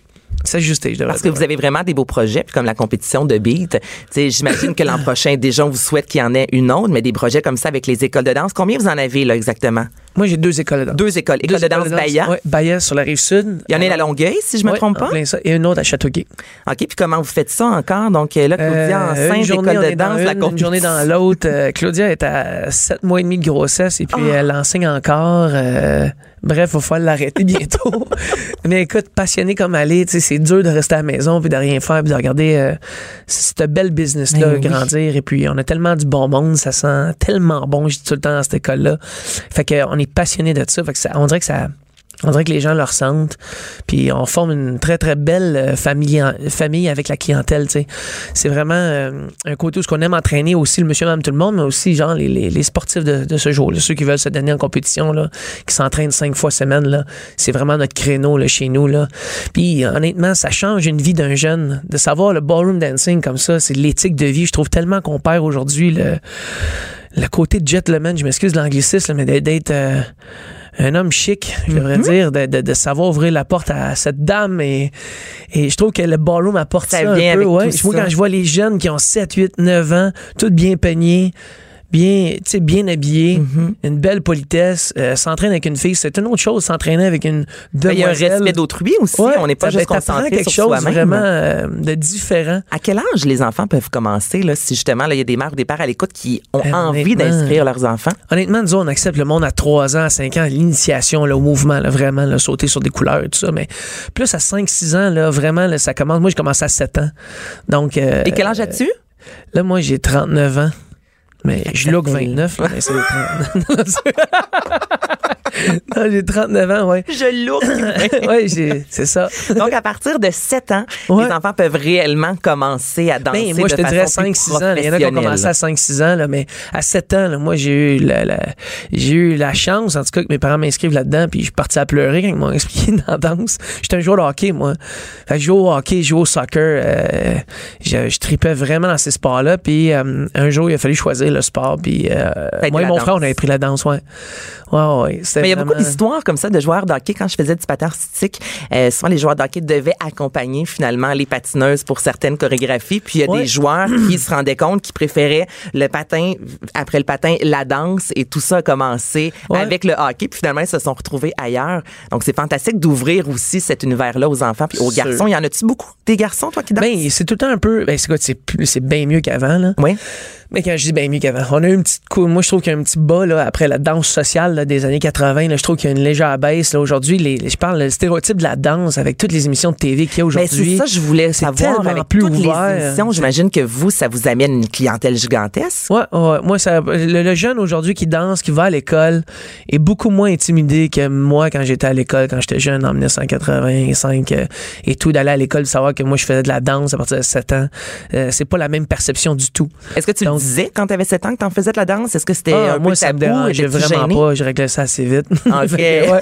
S'ajuster, je Parce que vous avez vraiment des beaux projets, puis comme la compétition de beat. J'imagine que l'an prochain, déjà, on vous souhaite qu'il y en ait une autre, mais des projets comme ça avec les écoles de danse. Combien vous en avez, là, exactement? Moi, j'ai deux écoles de danse. Deux écoles. École Deux de danse Bahia. Ouais, Bahia sur la rive sud. Il y en a une à Longueuil, si je me Ouais, trompe pas. plein ça. Et une autre à Châteauguay. OK, puis comment vous faites ça encore? Donc euh, là, Claudia, Euh, enceinte, une journée, école de danse, la une, une journée dans l'autre. Euh, Claudia est à sept mois et demi de grossesse et puis Ah. elle enseigne encore. Euh, bref, il va falloir l'arrêter bientôt. Mais écoute, passionnée comme elle est, c'est dur de rester à la maison puis de rien faire puis de regarder euh, cette belle business-là Ben oui. grandir. Et puis, on a tellement du bon monde, ça sent tellement bon, je dis tout le temps dans cette école-là. Fait qu'on est passionné de ça. On dirait que. On les gens le ressentent. Puis on forme une très, très belle euh, famille, famille avec la clientèle. C'est vraiment euh, un côté où ce qu'on aime entraîner aussi le monsieur, madame, tout le monde, mais aussi les, sportifs de, ce jour, là, ceux qui veulent se donner en compétition, qui s'entraînent cinq fois semaine. C'est vraiment notre créneau chez nous. Puis honnêtement, ça change une vie d'un jeune. De savoir le ballroom dancing comme ça, c'est l'éthique de vie. Je trouve tellement qu'on perd aujourd'hui le, le côté gentleman, je m'excuse de l'anglicisme, mais d'être- euh, un homme chic, je devrais Mhm. dire, de, de- de savoir ouvrir la porte à cette dame. Et, et je trouve que le ballroom apporte Ça un peu. Ouais. Moi, quand je vois les jeunes qui ont 7, 8, 9 ans, toutes bien peignés, bien, bien habillés, Mhm. une belle politesse, euh, s'entraîner avec une fille, c'est une autre chose, s'entraîner avec une Ben, Il y a un demoiselle. respect d'autrui aussi. Ouais, on n'est pas juste ben, concentré quelque sur chose vraiment euh, de différent. À quel âge les enfants peuvent commencer, là, si justement là, il y a des mères ou des pères à l'écoute qui ont Ben, envie d'inscrire leurs enfants? Honnêtement, nous, on accepte le monde à 3 ans, à 5 ans, l'initiation, le mouvement, là, vraiment, là, sauter sur des couleurs et tout ça. Mais plus à 5-6 ans, là, vraiment, là, ça commence. Moi, je commence à 7 ans. Donc. euh, Et quel âge as-tu? Là, moi, j'ai 39 ans. Mais je look fait- 29, là, mais c'est 30. non, j'ai 39 ans, ouais. Je look. j'ai- c'est ça. Donc, à partir de 7 ans, Ouais. les enfants peuvent réellement commencer à danser Ben, moi, je de te dirais façon plus 5-6 ans. Il y en a qui ont commencé à 5-6 ans, là, mais à 7 ans, là, moi, j'ai eu la, la- j'ai eu la chance, en tout cas, que mes parents m'inscrivent là-dedans, puis je suis parti à pleurer quand ils m'ont expliqué dans la danse. J'étais un joueur de hockey, moi. Fait que je jouais au hockey, je jouais au soccer. euh, je, je tripais vraiment dans ces sports-là, puis euh, un jour, il a fallu choisir le sport, puis euh, moi et mon danse. frère, on avait pris la danse, ouais. Ouais, ouais. Mais il y a beaucoup d'histoires comme ça de joueurs de hockey. Quand je faisais du patin artistique, euh, souvent les joueurs de hockey devaient accompagner finalement les patineuses pour certaines chorégraphies. Puis il y a Ouais. des joueurs qui se rendaient compte qu'ils préféraient le patin, après le patin, la danse. Et tout ça a commencé Ouais. avec le hockey. Puis finalement, ils se sont retrouvés ailleurs. Donc c'est fantastique d'ouvrir aussi cet univers-là aux enfants puis aux Sûr. garçons. Il y en a-tu beaucoup des garçons, toi, qui dansent? Ben, c'est tout le temps un peu. Ben, c'est quoi, c'est bien mieux qu'avant, là. oui. Mais quand je dis bien mieux qu'avant, on a eu une petite coup. Moi, je trouve qu'il y a un petit bas là, après la danse sociale là, des années 80. Là, je trouve qu'il y a une légère baisse. Là, aujourd'hui, les, les- je parle le stéréotype de la danse avec toutes les émissions de TV qu'il y a aujourd'hui. c'est ça, je voulais savoir avec plus toutes ouvert. les émissions. J'imagine que vous, ça vous amène une clientèle gigantesque. Ouais, ouais. Moi, ça, le, le jeune aujourd'hui qui danse, qui va à l'école, est beaucoup moins intimidé que moi quand j'étais à l'école, quand j'étais jeune en 1985 euh, et tout, d'aller à l'école, de savoir que moi je faisais de la danse à partir de 7 ans. Euh, c'est pas la même perception du tout. Est-ce que tu Donc- quand tu avais 7 ans que tu en faisais de la danse? Est-ce que c'était Ah, un moi, peu ça me tabou? dérangeait Étais-tu vraiment gêné? pas. Je réglais ça assez vite. OK. Ouais.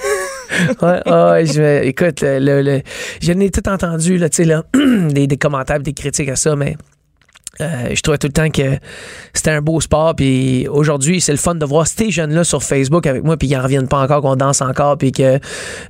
Ouais, ouais, je écoute, le, le, le- je n'ai tout entendu, là, tu sais, là, des, des commentaires, des critiques à ça, mais euh, je trouvais tout le temps que c'était un beau sport. Puis aujourd'hui, c'est le fun de voir ces jeunes-là sur Facebook avec moi, puis ils en reviennent pas encore, qu'on danse encore, puis que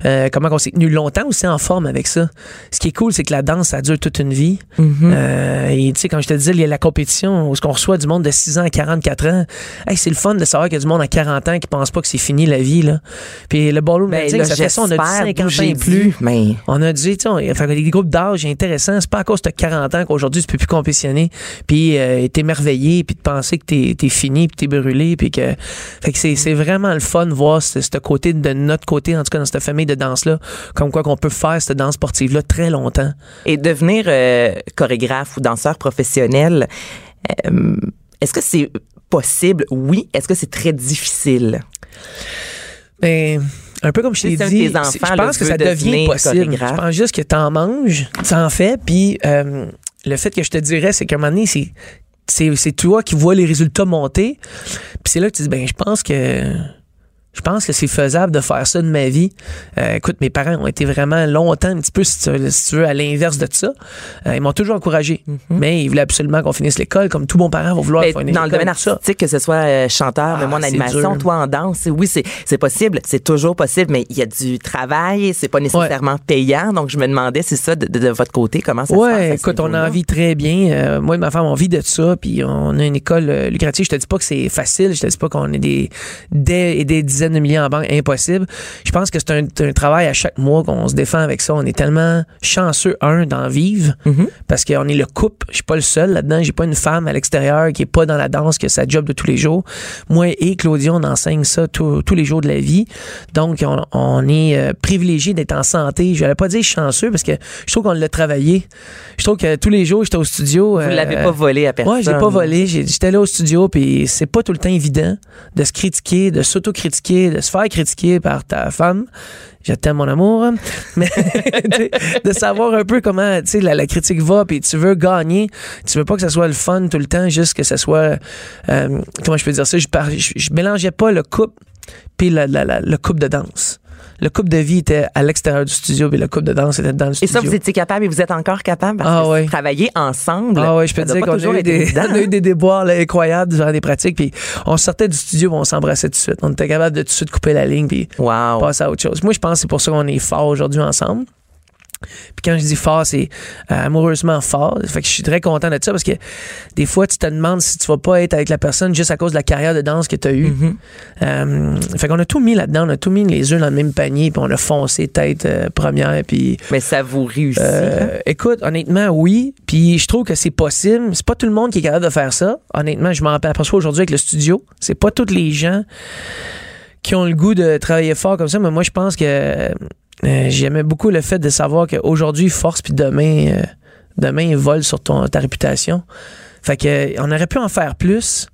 euh, comment on s'est tenu longtemps aussi en forme avec ça. Ce qui est cool, c'est que la danse, ça dure toute une vie. Mm-hmm. Euh, et tu sais, quand je te disais, il y a la compétition où ce qu'on reçoit du monde de 6 ans à 44 ans. Hey, c'est le fun de savoir qu'il y a du monde à 40 ans qui pense pas que c'est fini la vie. Là. Puis le ballroom Ben, ça fait ça, on a dit j'espère, 50 ans et plus. Mais On a dit, tu sais, des groupes d'âge intéressants. C'est pas à cause de 40 ans qu'aujourd'hui tu peux plus compétitionner. Puis euh, être émerveillé, puis de penser que t'es es fini, puis t'es brûlé, puis que... Fait que c'est c'est vraiment le fun de voir ce, ce côté, de notre côté, en tout cas dans cette famille de danse-là, comme quoi qu'on peut faire cette danse sportive-là très longtemps. Et devenir euh, chorégraphe ou danseur professionnel, euh, est-ce que c'est possible? Oui. Est-ce que c'est très difficile? Ben, un peu comme je t'ai dit, enfants, je pense que ça devient possible. Je pense juste que t'en manges, t'en fais, puis euh, le fait que je te dirais, c'est qu'à un moment donné, c'est c'est toi qui vois les résultats monter, puis c'est là que tu dis ben je pense que je pense que c'est faisable de faire ça de ma vie. Euh, écoute, mes parents ont été vraiment longtemps, un petit peu, si tu veux, si tu veux, à l'inverse de ça. Euh, ils m'ont toujours encouragé. Mais ils voulaient absolument qu'on finisse l'école, comme tout bon parent va vouloir finir dans le domaine artistique, que ce soit euh, chanteur, mais Ah, moi en animation, dur. toi en danse, oui, c'est possible, c'est toujours possible, mais il y a du travail, c'est pas nécessairement payant. Donc je me demandais, c'est ça de, de- de votre côté, comment ça se passe écoute, on en vit très bien. Moi et ma femme, on vit de ça, puis on a une école lucrative. Je te dis pas que c'est facile, je te dis pas qu'on est des, des des dizaines de milliers en banque, impossible. Je pense que c'est un, un travail à chaque mois qu'on se défend avec ça. On est tellement chanceux, un, d'en vivre, parce qu'on est le couple. Je suis pas le seul là-dedans. J'ai pas une femme à l'extérieur qui est pas dans la danse, qui a sa job de tous les jours. Moi et Claudia, on enseigne ça tous tous les jours de la vie. Donc, on, on est euh, privilégié d'être en santé. Je vais pas dire chanceux, parce que je trouve qu'on l'a travaillé. Je trouve que tous les jours, j'étais au studio. Vous l'avez pas volé à personne. Ouais, je l'ai pas volé. J'étais là au studio, puis c'est pas tout le temps évident de se critiquer, de s'auto-critiquer, de se faire critiquer par ta femme. Je t'aime, mon amour. Mais de savoir un peu comment la, la critique va, puis tu veux gagner. Tu veux pas que ça soit le fun tout le temps, juste que ça soit. euh, comment je peux dire ça? Je, par- je, mélangeais pas le couple puis la- la- la- le couple de danse. Le couple de vie était à l'extérieur du studio, puis le couple de danse était dans le Et studio. ça, vous étiez capable et vous êtes encore capable parce Ah que travailler ensemble. Ah ouais, je peux te dire qu'on a, eu des, on a eu des déboires là, incroyables durant des pratiques. Puis on sortait du studio, on s'embrassait tout de suite. On était capable de tout de suite couper la ligne, puis Wow. passer à autre chose. Moi, je pense que c'est pour ça qu'on est fort aujourd'hui ensemble. Puis quand je dis fort, c'est euh, amoureusement fort. Fait que je suis très content de ça parce que des fois, tu te demandes si tu vas pas être avec la personne juste à cause de la carrière de danse que tu as eue. Euh, fait qu'on a tout mis là-dedans. On a tout mis les œufs dans le même panier, puis on a foncé tête euh, première, puis Mais ça vous réussit. hein? écoute, honnêtement, oui. Puis je trouve que c'est possible. C'est pas tout le monde qui est capable de faire ça. Honnêtement, je m'en aperçois aujourd'hui avec le studio. C'est pas tous les gens qui ont le goût de travailler fort comme ça. Mais moi, je pense que euh, j'aimais beaucoup le fait de savoir qu'aujourd'hui, force, puis demain, euh, demain, il vole sur ton, ta réputation. Fait que euh, on aurait pu en faire plus.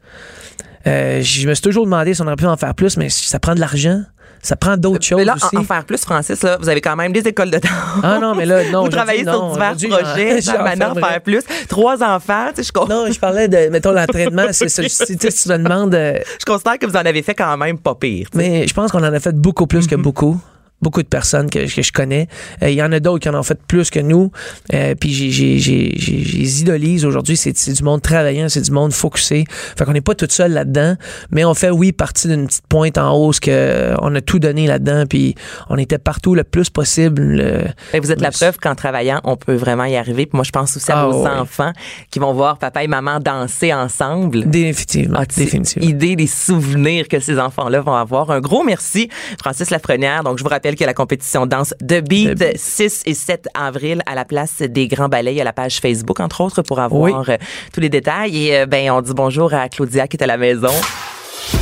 Euh, je me suis toujours demandé si on aurait pu en faire plus, mais ça prend de l'argent. Ça prend d'autres choses Mais là, aussi. en, en faire plus, Francis, là, vous avez quand même des écoles de danse. Ah non, mais là, non. vous travaillez non. sur divers Aujourd'hui, projets. Ça maintenant j'en faire plus. Trois enfants, tu sais, je, Non, je parlais de, mettons, l'entraînement. C'est ça. Si, tu me demandes. je considère que vous en avez fait quand même pas pire. mais je pense qu'on en a fait beaucoup plus Mm-hmm. que beaucoup. Beaucoup de personnes que, que je connais. Euh, Il y en a d'autres qui en ont fait plus que nous. Euh, puis j'ai, idolise aujourd'hui. C'est, du monde travaillant, c'est du monde focusé. Fait qu'on n'est pas tout seul là-dedans. Mais on fait, oui, partie d'une petite pointe en hausse que on a tout donné là-dedans. Puis on était partout le plus possible. le- Mais vous êtes la preuve qu'en travaillant, on peut vraiment y arriver. Puis moi, je pense aussi à Ah, ouais. enfants qui vont voir papa et maman danser ensemble. Définitivement. Définitivement. idée des souvenirs que ces enfants-là vont avoir? Un gros merci, Francis Lafrenière. Donc, je vous rappelle que la compétition danse de Beat, The Beat. 6 et 7 avril à la place des Grands Ballets. Il y a la page Facebook, entre autres, pour avoir euh, tous les détails. Et euh, ben, on dit bonjour à Claudia qui est à la maison.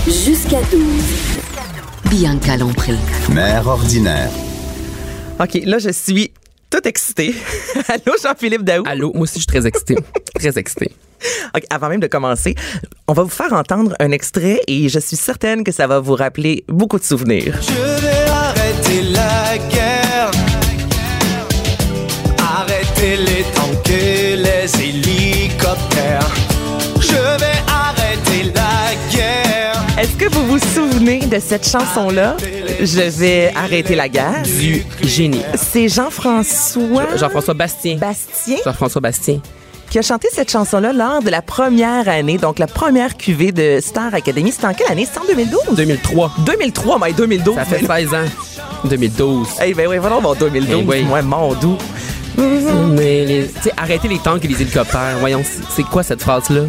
Jusqu'à 12. Bianca Lompré. Mère ordinaire. OK, là, je suis toute excitée. Allô, Jean-Philippe Daou. Allô, moi aussi je suis très excité. très excité. OK, avant même de commencer, on va vous faire entendre un extrait et je suis certaine que ça va vous rappeler beaucoup de souvenirs. Je vais arrêter la guerre. Arrêter les tanks et les hélicoptères. Je vais arrêter la guerre. Est-ce que vous vous souvenez de cette chanson-là? Je vais arrêter la guerre. Du génie. C'est Jean-François Jean-François Bastien. Bastien? Jean-François Bastien. Qui a chanté cette chanson-là lors de la première année, donc la première cuvée de Star Academy. C'était en quelle année? C'était en 2012? 2003. 2003, mais 2012. Ça fait 16 ans. 2012. Eh ben oui, voilà, bon, 2012. Eh oui. Ouais, mon doux. Mais les, tu sais, arrêtez les tanks et les hélicoptères. Voyons, c'est- quoi cette phrase-là?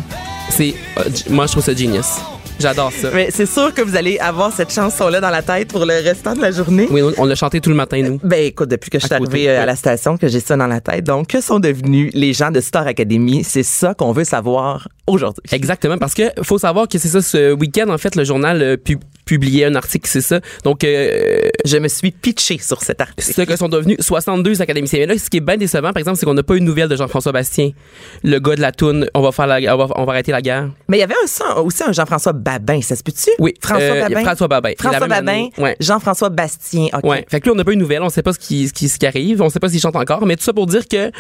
C'est, euh, moi, je trouve ça genius. J'adore ça. Mais c'est sûr que vous allez avoir cette chanson-là dans la tête pour le restant de la journée. Oui, on- l'a chanté tout le matin, nous. Ben écoute, depuis que je suis arrivée euh, à la station, que j'ai ça dans la tête. Donc, que sont devenus les gens de Star Academy? C'est ça qu'on veut savoir aujourd'hui. Exactement, parce que faut savoir que c'est ça, ce week-end, en fait, le journal euh, pu- publiait un article, c'est ça. Donc, euh, Je me suis pitchée sur cet article. ce que sont devenus 62 académiciens. Mais là, ce qui est bien décevant, par exemple, c'est qu'on n'a pas eu de nouvelles de Jean-François Bastien, le gars de la toune. On va faire la, on va, on va arrêter la guerre. Mais il y avait un, aussi un Jean-François Babin, ça se peut-tu? Oui, François euh, Babin. François Babin. François Babin. Ouais. Jean-François Bastien. OK. Ouais. Fait que lui, on n'a pas eu de nouvelles. On sait pas ce qui, ce qui, ce qui arrive. On sait pas s'il chante encore. Mais tout ça pour dire que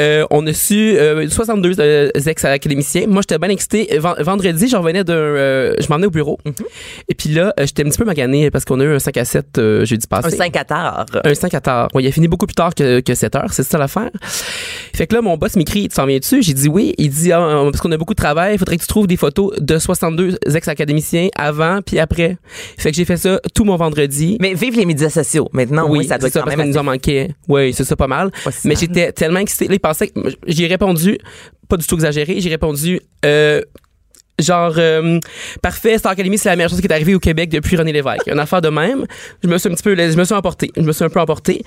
euh, on a su euh, 62 euh, ex-académiciens. Moi, j'étais bien excité. Ven- vendredi, je revenais d'un... euh, je m'en au bureau. Mm-hmm. Et puis là, euh, j'étais un petit peu magané parce qu'on a eu un 5 à 7 euh, jeudi Un passé. 5 à tard. Un 5 à tard. Ouais, il a fini beaucoup plus tard que, que 7 heures. C'est ça l'affaire. Fait que là, mon boss m'écrit, tu s'en viens dessus? J'ai dit oui. Il dit, ah, parce qu'on a beaucoup de travail, il faudrait que tu trouves des photos de 62 ex-académiciens avant puis après. Fait que j'ai fait ça tout mon vendredi. Mais vive les médias sociaux. Maintenant, oui, ça doit être ça, quand parce même nous en manquait. Oui, c'est ça pas mal. Pas si Mais j'étais tellement excité. Là, il pensait que j'ai répondu, pas du tout exagéré, j'ai répondu euh, genre euh, parfait, Star Academy, c'est la meilleure chose qui est arrivée au Québec depuis René Lévesque. Une affaire de même. Je me suis un petit peu je me suis emporté. Je me suis un peu emporté.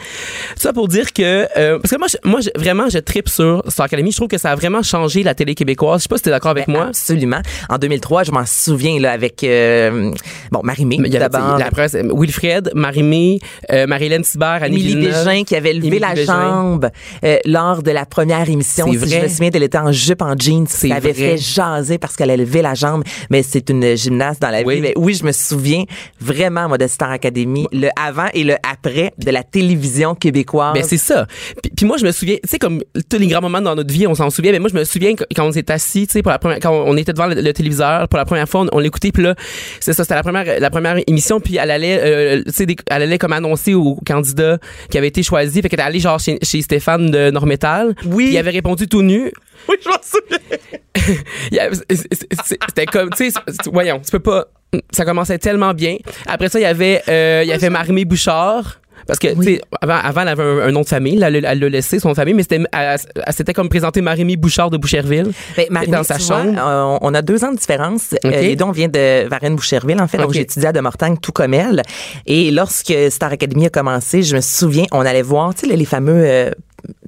Ça pour dire que euh, parce que moi je, moi je- vraiment je tripe sur Star Academy, je trouve que ça a vraiment changé la télé québécoise. Je sais pas si tu es d'accord avec Ben, moi. Absolument. En 2003, je m'en souviens là avec euh, bon Marie-Mé avait, d'abord. la presse, Wilfred, Marie-Mé, euh, Marie-Hélène Thibert, Annie Émilie. Bégin qui avait levé Émilie la Bégin. jambe euh, lors de la première émission. Si je vrai. me souviens, elle était en jupe, en jeans. C'est Elle avait fait jaser parce qu'elle a levé la jambe. Mais c'est une gymnaste dans la Oui. vie. Mais oui, je me souviens vraiment, moi, de Star Academy, le avant et le après de la télévision québécoise. Ben c'est ça. Puis, puis moi je me souviens, tu sais comme tous les grands moments dans notre vie, on s'en souvient. Mais moi je me souviens quand on s'est assis, tu sais pour la première, quand on était devant le, le téléviseur pour la première fois, on, on l'écoutait. Puis là, c'est ça, c'était la première, la première émission. Puis elle allait, euh, tu sais, elle allait comme annoncer au candidat qui avait été choisi. Fait qu'elle était allée genre chez, chez Stéphane de Normétal. Oui. Il avait répondu tout nu. oui, je m'en souviens. C'était comme, tu sais, voyons, tu peux pas. Ça commençait tellement bien. Après ça, il y avait, euh, il y avait Marimé Bouchard. Parce que, tu sais, avant, avant, elle avait un, un nom de famille, elle, elle l'a laissé, son nom de famille, mais c'était, elle, elle s'était comme présentée Marimé Bouchard de Boucherville. Ben, Marie, dans sa vois, chambre. on a deux ans de différence. Euh, les deux, on vient de Varennes-Boucherville, en fait. Donc, OK. j'ai étudié à de Mortagne, tout comme elle. Et lorsque Star Academy a commencé, je me souviens, on allait voir, tu sais, les fameux euh,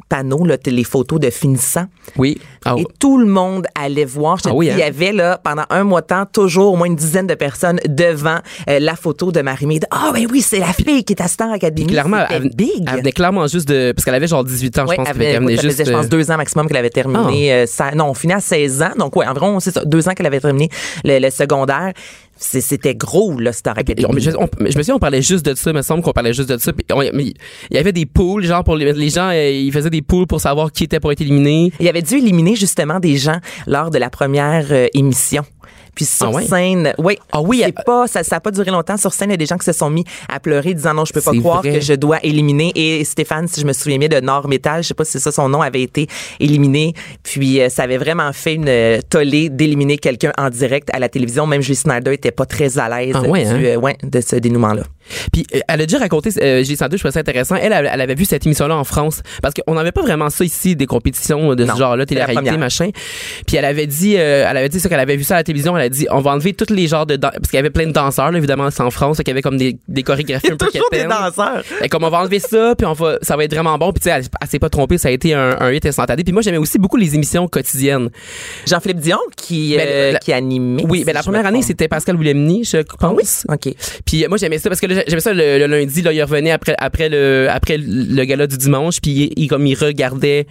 panneaux, là, les photos de finissants. Oui. Ah, Et tout le monde allait voir. Je Ah oui, il y hein? avait là pendant un mois de temps toujours au moins une dizaine de personnes devant euh, la photo de Marie-Mé. Ah ben oui, c'est la fille qui est à Star Academy. clairement, elle, big. elle venait clairement juste de. Parce qu'elle avait genre 18 ans, je pense. elle qu'elle avait- venait juste. faisait, je pense, euh, deux ans maximum qu'elle avait terminé. euh, ça- non, on finit à 16 ans. Donc, ouais, environ, c'est ça, deux ans qu'elle avait terminé le, le secondaire. C'était gros, là, Star Academy. on- je, on- je me souviens, on parlait juste de ça, il me semble qu'on parlait juste de ça. On- il y avait des poules, genre pour les, les gens, euh, ils faisaient des poules pour savoir qui était pour être éliminé. Il avait dû éliminer justement des gens lors de la première euh, émission. Puis sur Ah ouais? scène, oui, Ah oui, c'est pas, ça, ça a pas duré longtemps. Sur scène, il y a des gens qui se sont mis à pleurer, disant non, je peux pas croire vrai. que je dois éliminer. Et Stéphane, si je me souviens bien de Nord Métal, je sais pas si c'est ça son nom, avait été éliminé. Puis euh, ça avait vraiment fait une euh, tollée d'éliminer quelqu'un en direct à la télévision. Même Julie Snyder était pas très à l'aise Ah ouais, hein? euh, ouais, de ce dénouement-là. Puis euh, elle a déjà raconté, euh, j'ai senti, je trouvais ça intéressant. Elle, elle, avait vu cette émission-là en France parce qu'on n'avait pas vraiment ça ici, des compétitions de Non, ce genre-là, télé-réalité, machin. Puis elle avait dit, euh, elle avait dit ça qu'elle avait vu ça à la télévision. Elle a dit, on va enlever tous les genres de parce qu'il y avait plein de danseurs, là, évidemment, c'est en France, qu'il y avait comme des, des chorégraphies un peu Toujours des danseurs. Et comme on va enlever ça, puis on va, ça va être vraiment bon. Puis tu sais, elle, elle s'est pas trompée, ça a été un, un hit instantané. Puis moi, j'aimais aussi beaucoup les émissions quotidiennes. Jean-Philippe Dion qui, Ben, euh, la- qui animait. Oui, si ben la première année, c'était Pascal Willemny, je Ah oui? pense. OK. Puis euh, moi j'aimais ça parce que là, j'aimais ça le, le lundi là il revenait après après le après le gala du dimanche puis il, il- comme il regardait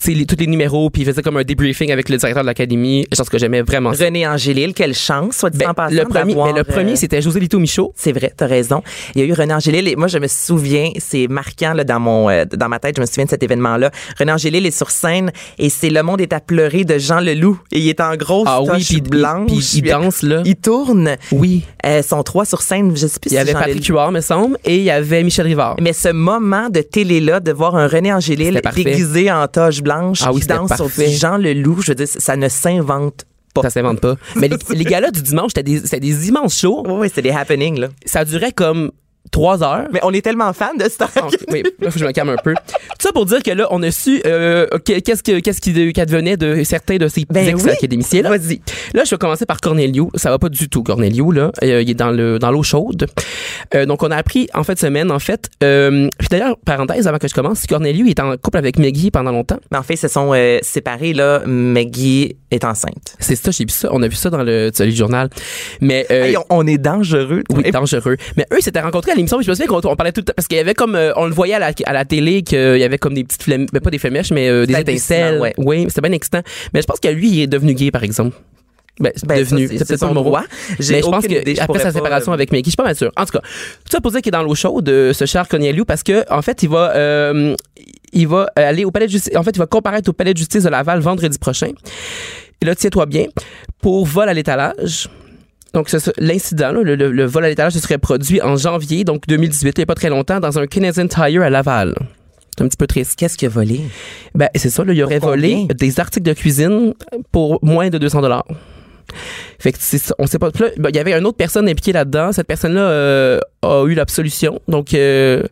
tu sais les- tous les numéros puis il faisait comme un débriefing avec le directeur de l'académie je pense que j'aimais vraiment ça. René Angélil, quelle chance, soit dit Ben, en passant, le premier mais le premier euh, c'était José Lito Michaud. C'est vrai, t'as raison. Il y a eu René Angélil et moi je me souviens, c'est marquant là, dans mon euh, dans ma tête, je me souviens de cet événement-là. René Angélil est sur scène et c'est Le Monde est à pleurer de Jean Leloup et il est en grosse Ah oui, puis- blanche. puis il danse, là. Il tourne. Oui. Euh, sont trois sur scène, je sais plus Il si avait Jean Patrick Huard me semble et il y avait Michel Rivard. Mais ce moment de télé-là, de voir un René Angélil C'était déguisé en toge blanche Ah oui, qui c'était danse sur parfait. Jean Leloup, je veux dire, ça ne s'invente pas. Ça s'invente pas. Mais les, les galas du dimanche, c'était des, c'était des immenses shows. Oui, oui, c'est des happenings, là. Ça durait comme trois heures. Mais on est tellement fans de Star Ah, ok. oui, là, faut que je me calme un peu. Tout ça pour dire que là, on a su euh, que- qu'est-ce que qu'est-ce qui qu'advenait de certains de ces Ben oui. ex-académiciens. Là. Vas-y. là, je vais commencer par Cornelio. Ça va pas du tout, Cornelio. Là, Euh, il est dans le dans l'eau chaude. Euh, donc, on a appris en fin de semaine, en fait. Euh, puis d'ailleurs, parenthèse avant que je commence, Cornelio est en couple avec Maggie pendant longtemps. Mais en fait, ils se sont euh, séparés, là. Maggie est enceinte. C'est ça, j'ai vu ça. On a vu ça dans le, le journal. Mais euh, Hey, on, on est dangereux. Oui, Et- dangereux. Mais eux, ils s'étaient rencontrés l'émission. Je me souviens qu'on on parlait tout le temps. Parce qu'il y avait comme. euh, on le voyait à la, à la télé qu'il y avait comme des petites flammes. Mais pas des flamèches, mais euh, des étincelles. hallucinant, Oui, c'était bien excitant. Mais je pense que lui, il est devenu gay, par exemple. Ben, c'est Ben, devenu. c'est- peut-être son droit. J'ai Mais je pense aucune idée, je que après sa séparation euh, avec Mickey, je suis pas mal sûr. En tout cas, tout ça pour dire qu'il est dans l'eau chaude, ce cher Corneliu, parce que en fait, il va, euh, il va aller au palais de justice. En fait, il va comparaître au palais de justice de Laval vendredi prochain. Et là, tiens-toi bien, pour vol à l'étalage. Donc, l'incident, le, le- le vol à l'étalage se serait produit en janvier, donc 2018, il n'y a pas très longtemps, dans un Canadian Tire à Laval. C'est un petit peu triste. Qu'est-ce qu'il a volé? Ben, c'est ça, là, il aurait volé des articles de cuisine pour moins de 200 dollars. Fait que on sait pas. Ben, il y avait une autre personne impliquée là-dedans. Cette personne-là euh, a eu l'absolution. Donc, euh,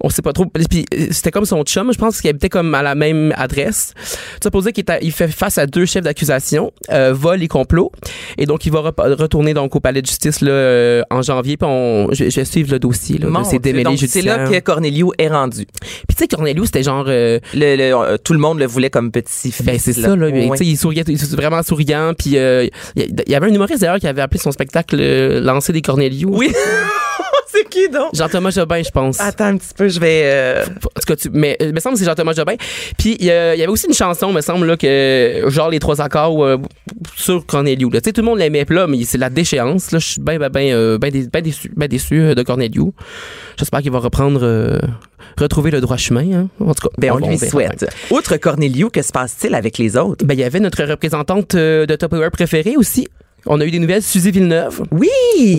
on sait pas trop. Puis euh, c'était comme son chum, je pense qu'il habitait comme à la même adresse. Ça pour dire qu'il il fait face à deux chefs d'accusation, euh, vol et complot. Et donc, il va retourner donc au palais de justice là, euh, en janvier. Puis on, je, je vais suivre le dossier là, Mon de ces Dieu, démêlés donc, C'est là que Cornelio est rendu. Puis tu sais, Cornelius, c'était genre... euh, Le, le- tout le monde le voulait comme petit fils. Ben c'est ça là, sais il souriait, il était vraiment souriant puis euh, il il y avait un humoriste d'ailleurs qui avait appelé son spectacle euh, Lancer des Cornelius. Oui. qui donc? Jean-Thomas Jobin, je pense. Attends un petit peu, je vais. euh, En tout cas, tu, mais euh, il me semble que c'est Jean-Thomas Jobin. Puis il y, avait aussi une chanson, me semble là que genre les trois accords euh, sur Cornelius. là. Tu sais tout le monde l'aimait là, mais c'est la déchéance là, je suis bien ben ben ben dé- ben déçu, ben déçu de Cornelius. J'espère qu'il va reprendre retrouver le droit chemin hein. En tout cas, Ben, on, va- lui souhaite. Outre Cornelio, que se passe-t-il avec les autres? Ben, il y avait notre représentante de Top Power préférée aussi. On a eu des nouvelles, Suzy Villeneuve. Oui!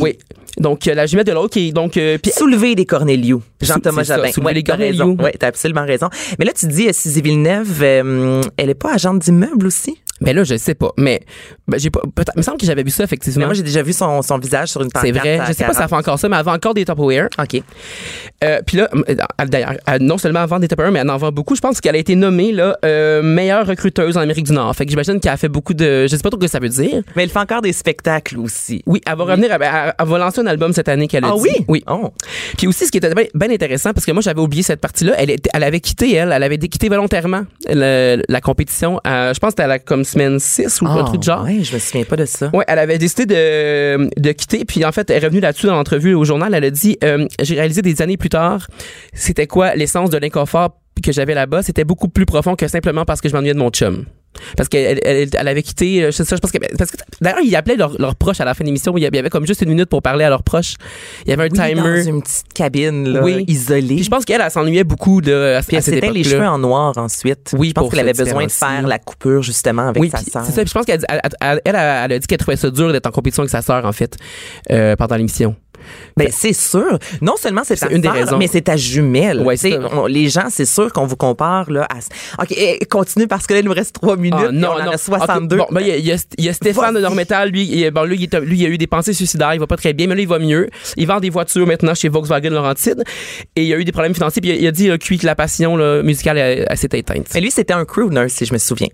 Oui. Donc, euh, la jumelle de l'autre qui est donc. euh, puis- Soulever des Cornelius. Jean-Thomas Jobin. soulever t'as Cornelius. Ouais, t'as absolument raison. Mais là, tu dis, euh, Suzy Villeneuve, euh, elle est pas agente d'immeuble aussi? Ben là, je sais pas. Mais ben, j'ai pas. peut-être- Il me semble que j'avais vu ça, Mais effectivement. moi, j'ai déjà vu son, son visage sur une C'est pancarte. vrai. à Je sais pas si ça 40. fait encore ça, mais elle vend encore des Tupperware. OK. Euh, puis là, euh, d'ailleurs, elle- non seulement elle vend des Tupperware, mais elle en vend beaucoup. Je pense qu'elle a été nommée là, euh, meilleure recruteuse en Amérique du Nord. Fait que j'imagine qu'elle a fait beaucoup de. Je sais pas trop ce que ça veut dire. Mais elle fait encore des spectacles aussi. Oui, elle va revenir. Elle, elle- elle va lancer un album cette année qu'elle a Ah dit. oui? Oui. Oh. Puis aussi, ce qui était bien intéressant, parce que moi, j'avais oublié cette partie-là, elle, elle avait quitté, elle, elle avait quitté volontairement la compétition. à- je pense que c'était à la comme semaine 6 ou un Ah, truc de genre. Ouais, je me souviens pas de ça. Ouais, elle avait décidé de, de quitter, puis en fait, elle est revenue là-dessus dans l'entrevue au journal. Elle a dit euh, J'ai réalisé des années plus tard, c'était quoi l'essence de l'inconfort que j'avais là-bas? C'était beaucoup plus profond que simplement parce que je m'ennuyais de mon chum. Parce qu'elle elle, avait quitté, euh, je sais ça, je pense que, parce que d'ailleurs, ils appelaient leurs leurs proches à la fin de l'émission. Il y avait- comme juste une minute pour parler à leurs proches. Il y avait un Oui, timer. dans une petite cabine, là, Oui. isolée. Puis je pense qu'elle, elle s'ennuyait beaucoup de, à, Puis à cette les cheveux en noir ensuite. Oui, je pense qu'elle avait besoin de faire la coupure justement avec Oui, sa sœur. c'est ça. Puis je pense qu'elle elle, elle, elle, elle a dit qu'elle trouvait ça dur d'être en compétition avec sa sœur, en fait, euh, pendant l'émission. Ben, c'est sûr. Non seulement c'est ta une des raisons. mais c'est ta jumelle. Ouais, c'est on- les gens, c'est sûr qu'on vous compare là. À... Ok, eh, continue parce que là il nous reste trois minutes. Ah, puis on en a 62. Ok, Bon, ben, il y a- y, y Stéphane de. Normétal, lui, il, bon, lui, il, est- lui, il a eu des pensées suicidaires, il va pas très bien, mais là, il va mieux. Il vend des voitures maintenant chez Volkswagen Laurentide et il a eu des problèmes financiers, puis il a, dit, a cuit que la passion là, musicale, elle, elle s'est éteinte. Mais lui, c'était un crooner, si je me souviens.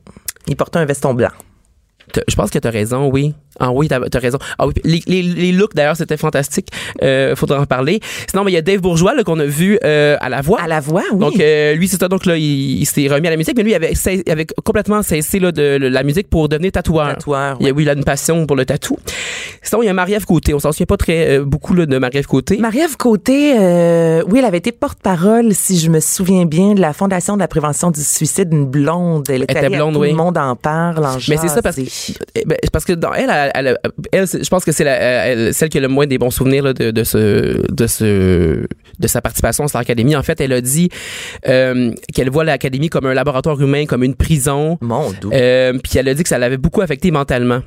Il portait un veston blanc. Je pense que tu as raison, oui. Ah oui, t'as as raison. Ah oui, les, les, les looks d'ailleurs, c'était fantastique. Euh, faudra en parler. Sinon, ben, il y a Dave Bourgeois là, qu'on a vu euh, à la voix. À la voix, oui. Donc euh, lui c'est ça donc là il, il s'est remis à la musique mais lui il avait, cess- il avait complètement cessé là, de, de la musique pour devenir tatoueur. Tatoueur, Il oui, il a une passion pour le tatou. Sinon il y a Marie-Ève Côté, on s'en souvient pas très euh, beaucoup là, de Marie-Ève Côté. Marie-Ève Côté, euh, oui, elle avait été porte-parole, si je me souviens bien, de la Fondation de la prévention du suicide, une blonde. Elle était, était allée à blonde, tout oui. le monde en parle, en Mais c'est ça parce que ben, c'est parce que dans elle, elle, elle- je pense que c'est la- elle- celle qui a le moins des bons souvenirs là, de, de ce de ce de sa participation à Star Academy. En fait, elle a dit euh, qu'elle voit l'académie comme un laboratoire humain, comme une prison. Mon. Euh, puis elle a dit que ça l'avait beaucoup affecté mentalement.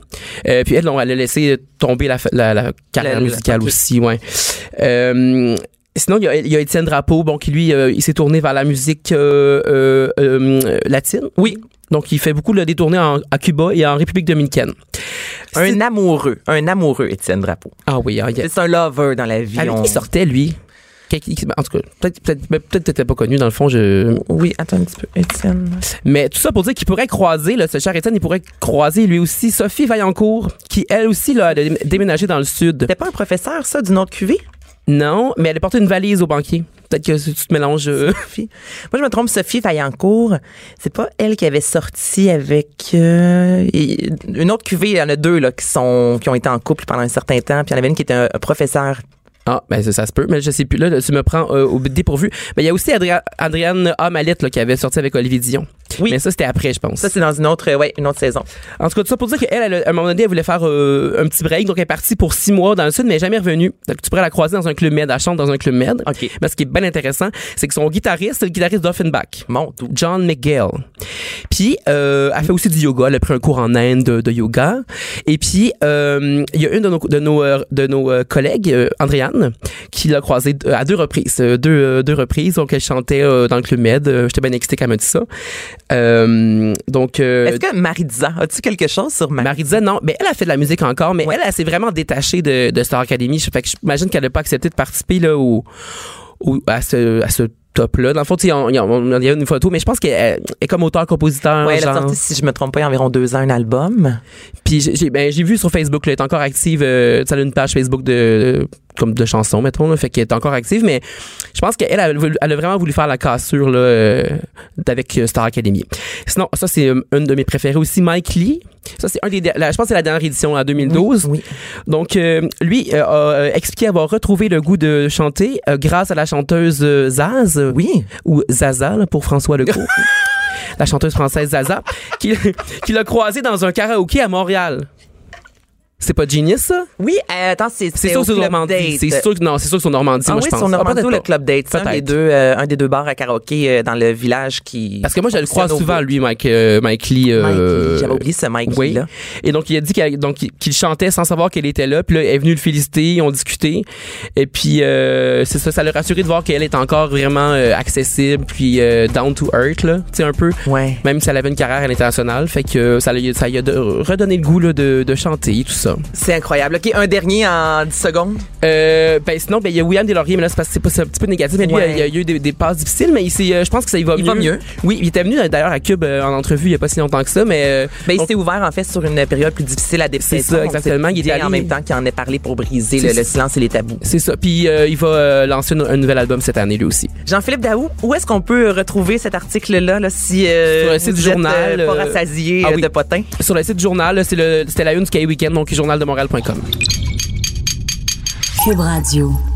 Euh, puis elle, on, elle a laissé tomber la, la, la carrière musicale aussi, ouais. Euh, Sinon, il y, a, il y a Étienne Drapeau, bon, qui lui, euh, il s'est tourné vers la musique euh, euh, euh, latine. Oui. Donc, il fait beaucoup le détourner en, à Cuba et en République dominicaine. Un amoureux, un amoureux, Étienne Drapeau. Ah oui, hein, il y a- C'est un lover dans la vie. avec on- qui sortait, lui? En tout cas, peut-être peut-être ben, peut-être t'étais pas connu dans le fond. Je... Oui, attends un petit peu. Étienne. Mais tout ça pour dire qu'il pourrait croiser, là, ce cher Étienne, il pourrait croiser lui aussi Sophie Vaillancourt, qui elle aussi là, a dé- déménagé dans le sud. C'était pas un professeur, ça, d'une autre cuvée? Non, mais elle a porté une valise au banquier. Peut-être que tu te mélanges. euh. Moi, je me trompe, Sophie Vaillancourt, c'est pas elle qui avait sorti avec euh, une autre cuvée. Il y en a deux là, qui, sont, qui ont été en couple pendant un certain temps. Puis il y en avait une qui était un, un professeur. Ah, ben ça, ça se peut, mais je sais plus. Là, tu me prends euh, au dépourvu. Mais il y a aussi Adria- Adrienne A. Mallette là, qui avait sorti avec Olivier Dion. Oui. Mais ça, c'était après, je pense. Ça, c'est dans une autre, ouais, une autre saison. En tout cas, tout ça pour dire qu'elle, elle, a- à un moment donné, elle voulait faire euh, un petit break. Donc, elle est partie pour six mois dans le sud, mais jamais revenue. Donc, tu pourrais la croiser dans un club med. Elle chante dans un club med. OK. Mais ce qui est bien intéressant, c'est que son guitariste, c'est le guitariste d'Offenbach. Mon. John McGill. Puis, euh, elle fait aussi du yoga. Elle a pris un cours en Inde de, de yoga. Et puis, euh, il y a une de nos, de nos, euh, de nos euh, collègues, euh, Andréane, qui l'a croisée à deux reprises. Deux, deux reprises. Donc, elle chantait dans le Club Med. J'étais bien excitée quand elle m'a dit ça. Euh, donc, euh, Est-ce que Maritza, as-tu quelque chose sur Maritza? Disait non, mais elle a fait de la musique encore, mais Ouais. elle, elle s'est vraiment détachée de, de Star Academy. Fait que j'imagine qu'elle n'a pas accepté de participer là, au, au- à ce, à ce top-là. Dans le fond, il y a une photo, mais je pense qu'elle elle est comme auteur-compositeur. Ouais, elle a sorti, si je me trompe pas, il y a environ deux ans, un album. Puis j'ai- ben, j'ai vu sur Facebook, là, elle est encore active. Euh, tu sais, elle a une page Facebook de comme de chansons, mettons, là, fait qu'elle est encore active, mais je pense qu'elle elle elle a vraiment voulu faire la cassure là, euh, avec euh, Star Academy. Sinon, ça c'est euh, une de mes préférées aussi, Mike Lee. Ça c'est un des, la- je pense que c'est la dernière édition en 2012. Oui. Donc, euh, lui a expliqué avoir retrouvé le goût de chanter grâce à la chanteuse Zaz, Oui. ou Zaza là, pour François Legault. la chanteuse française Zaza, qui, qui l'a croisée dans un karaoké à Montréal. C'est pas genius, ça? Oui, euh, attends, c'est C'est c'est sûr au que c'est Club Normandie. Date. C'est sûr que, non, c'est sûr que c'est au Normandie, Ah moi, oui, je pense. sur Ah, Normandie peut-être ou le. Club Date. C'est un Peut-être. des deux, euh, un des deux bars à karaoké euh, dans le village qui. Parce que moi, je le croise fonctionne au souvent, bout. lui, Mike, euh, Mike Lee. euh. J'avais oublié ce Mike oui. là. Et donc, il a dit qu'elle- donc, qu'il chantait sans savoir qu'elle était là. Puis là, elle est venue le féliciter, ils ont discuté. Et puis, euh, c'est ça, ça l'a rassuré de voir qu'elle est encore vraiment euh, accessible, puis euh, down to earth, là, tu sais, un peu. Ouais. Même si elle avait une carrière à l'international. Fait que ça, lui- ça lui a de- redonné le goût là, de, de chanter, tout ça. C'est incroyable. OK, un dernier en 10 secondes. Euh, ben sinon, ben il y a William Deslauriers, mais là c'est parce que c'est pas- c'est un petit peu négatif. Mais lui, Ouais. il y a, il y a eu des, des passes difficiles, mais il s'est, euh, je pense que ça y va Il mieux. va mieux. Oui, il était venu euh, d'ailleurs à Cube en entrevue il y a pas si longtemps que ça, mais Ben, il s'est ouvert, en fait, sur une période plus difficile à dépression. C'est ça, exactement. Il est bien allé- en même temps qu'il en ait parlé pour briser le, silence et les tabous. c'est ça. Puis euh, il va lancer un, un nouvel album cette année lui aussi. Jean-Philippe Daou, où est-ce qu'on peut retrouver cet article-là, là, si euh, Sur le site vous du êtes, journal, pas rassasié ah oui. de potins? Sur le site du journal, c'est le, c'était la une du Cahier Weekend, donc journaldemontréal.com. Cube Radio.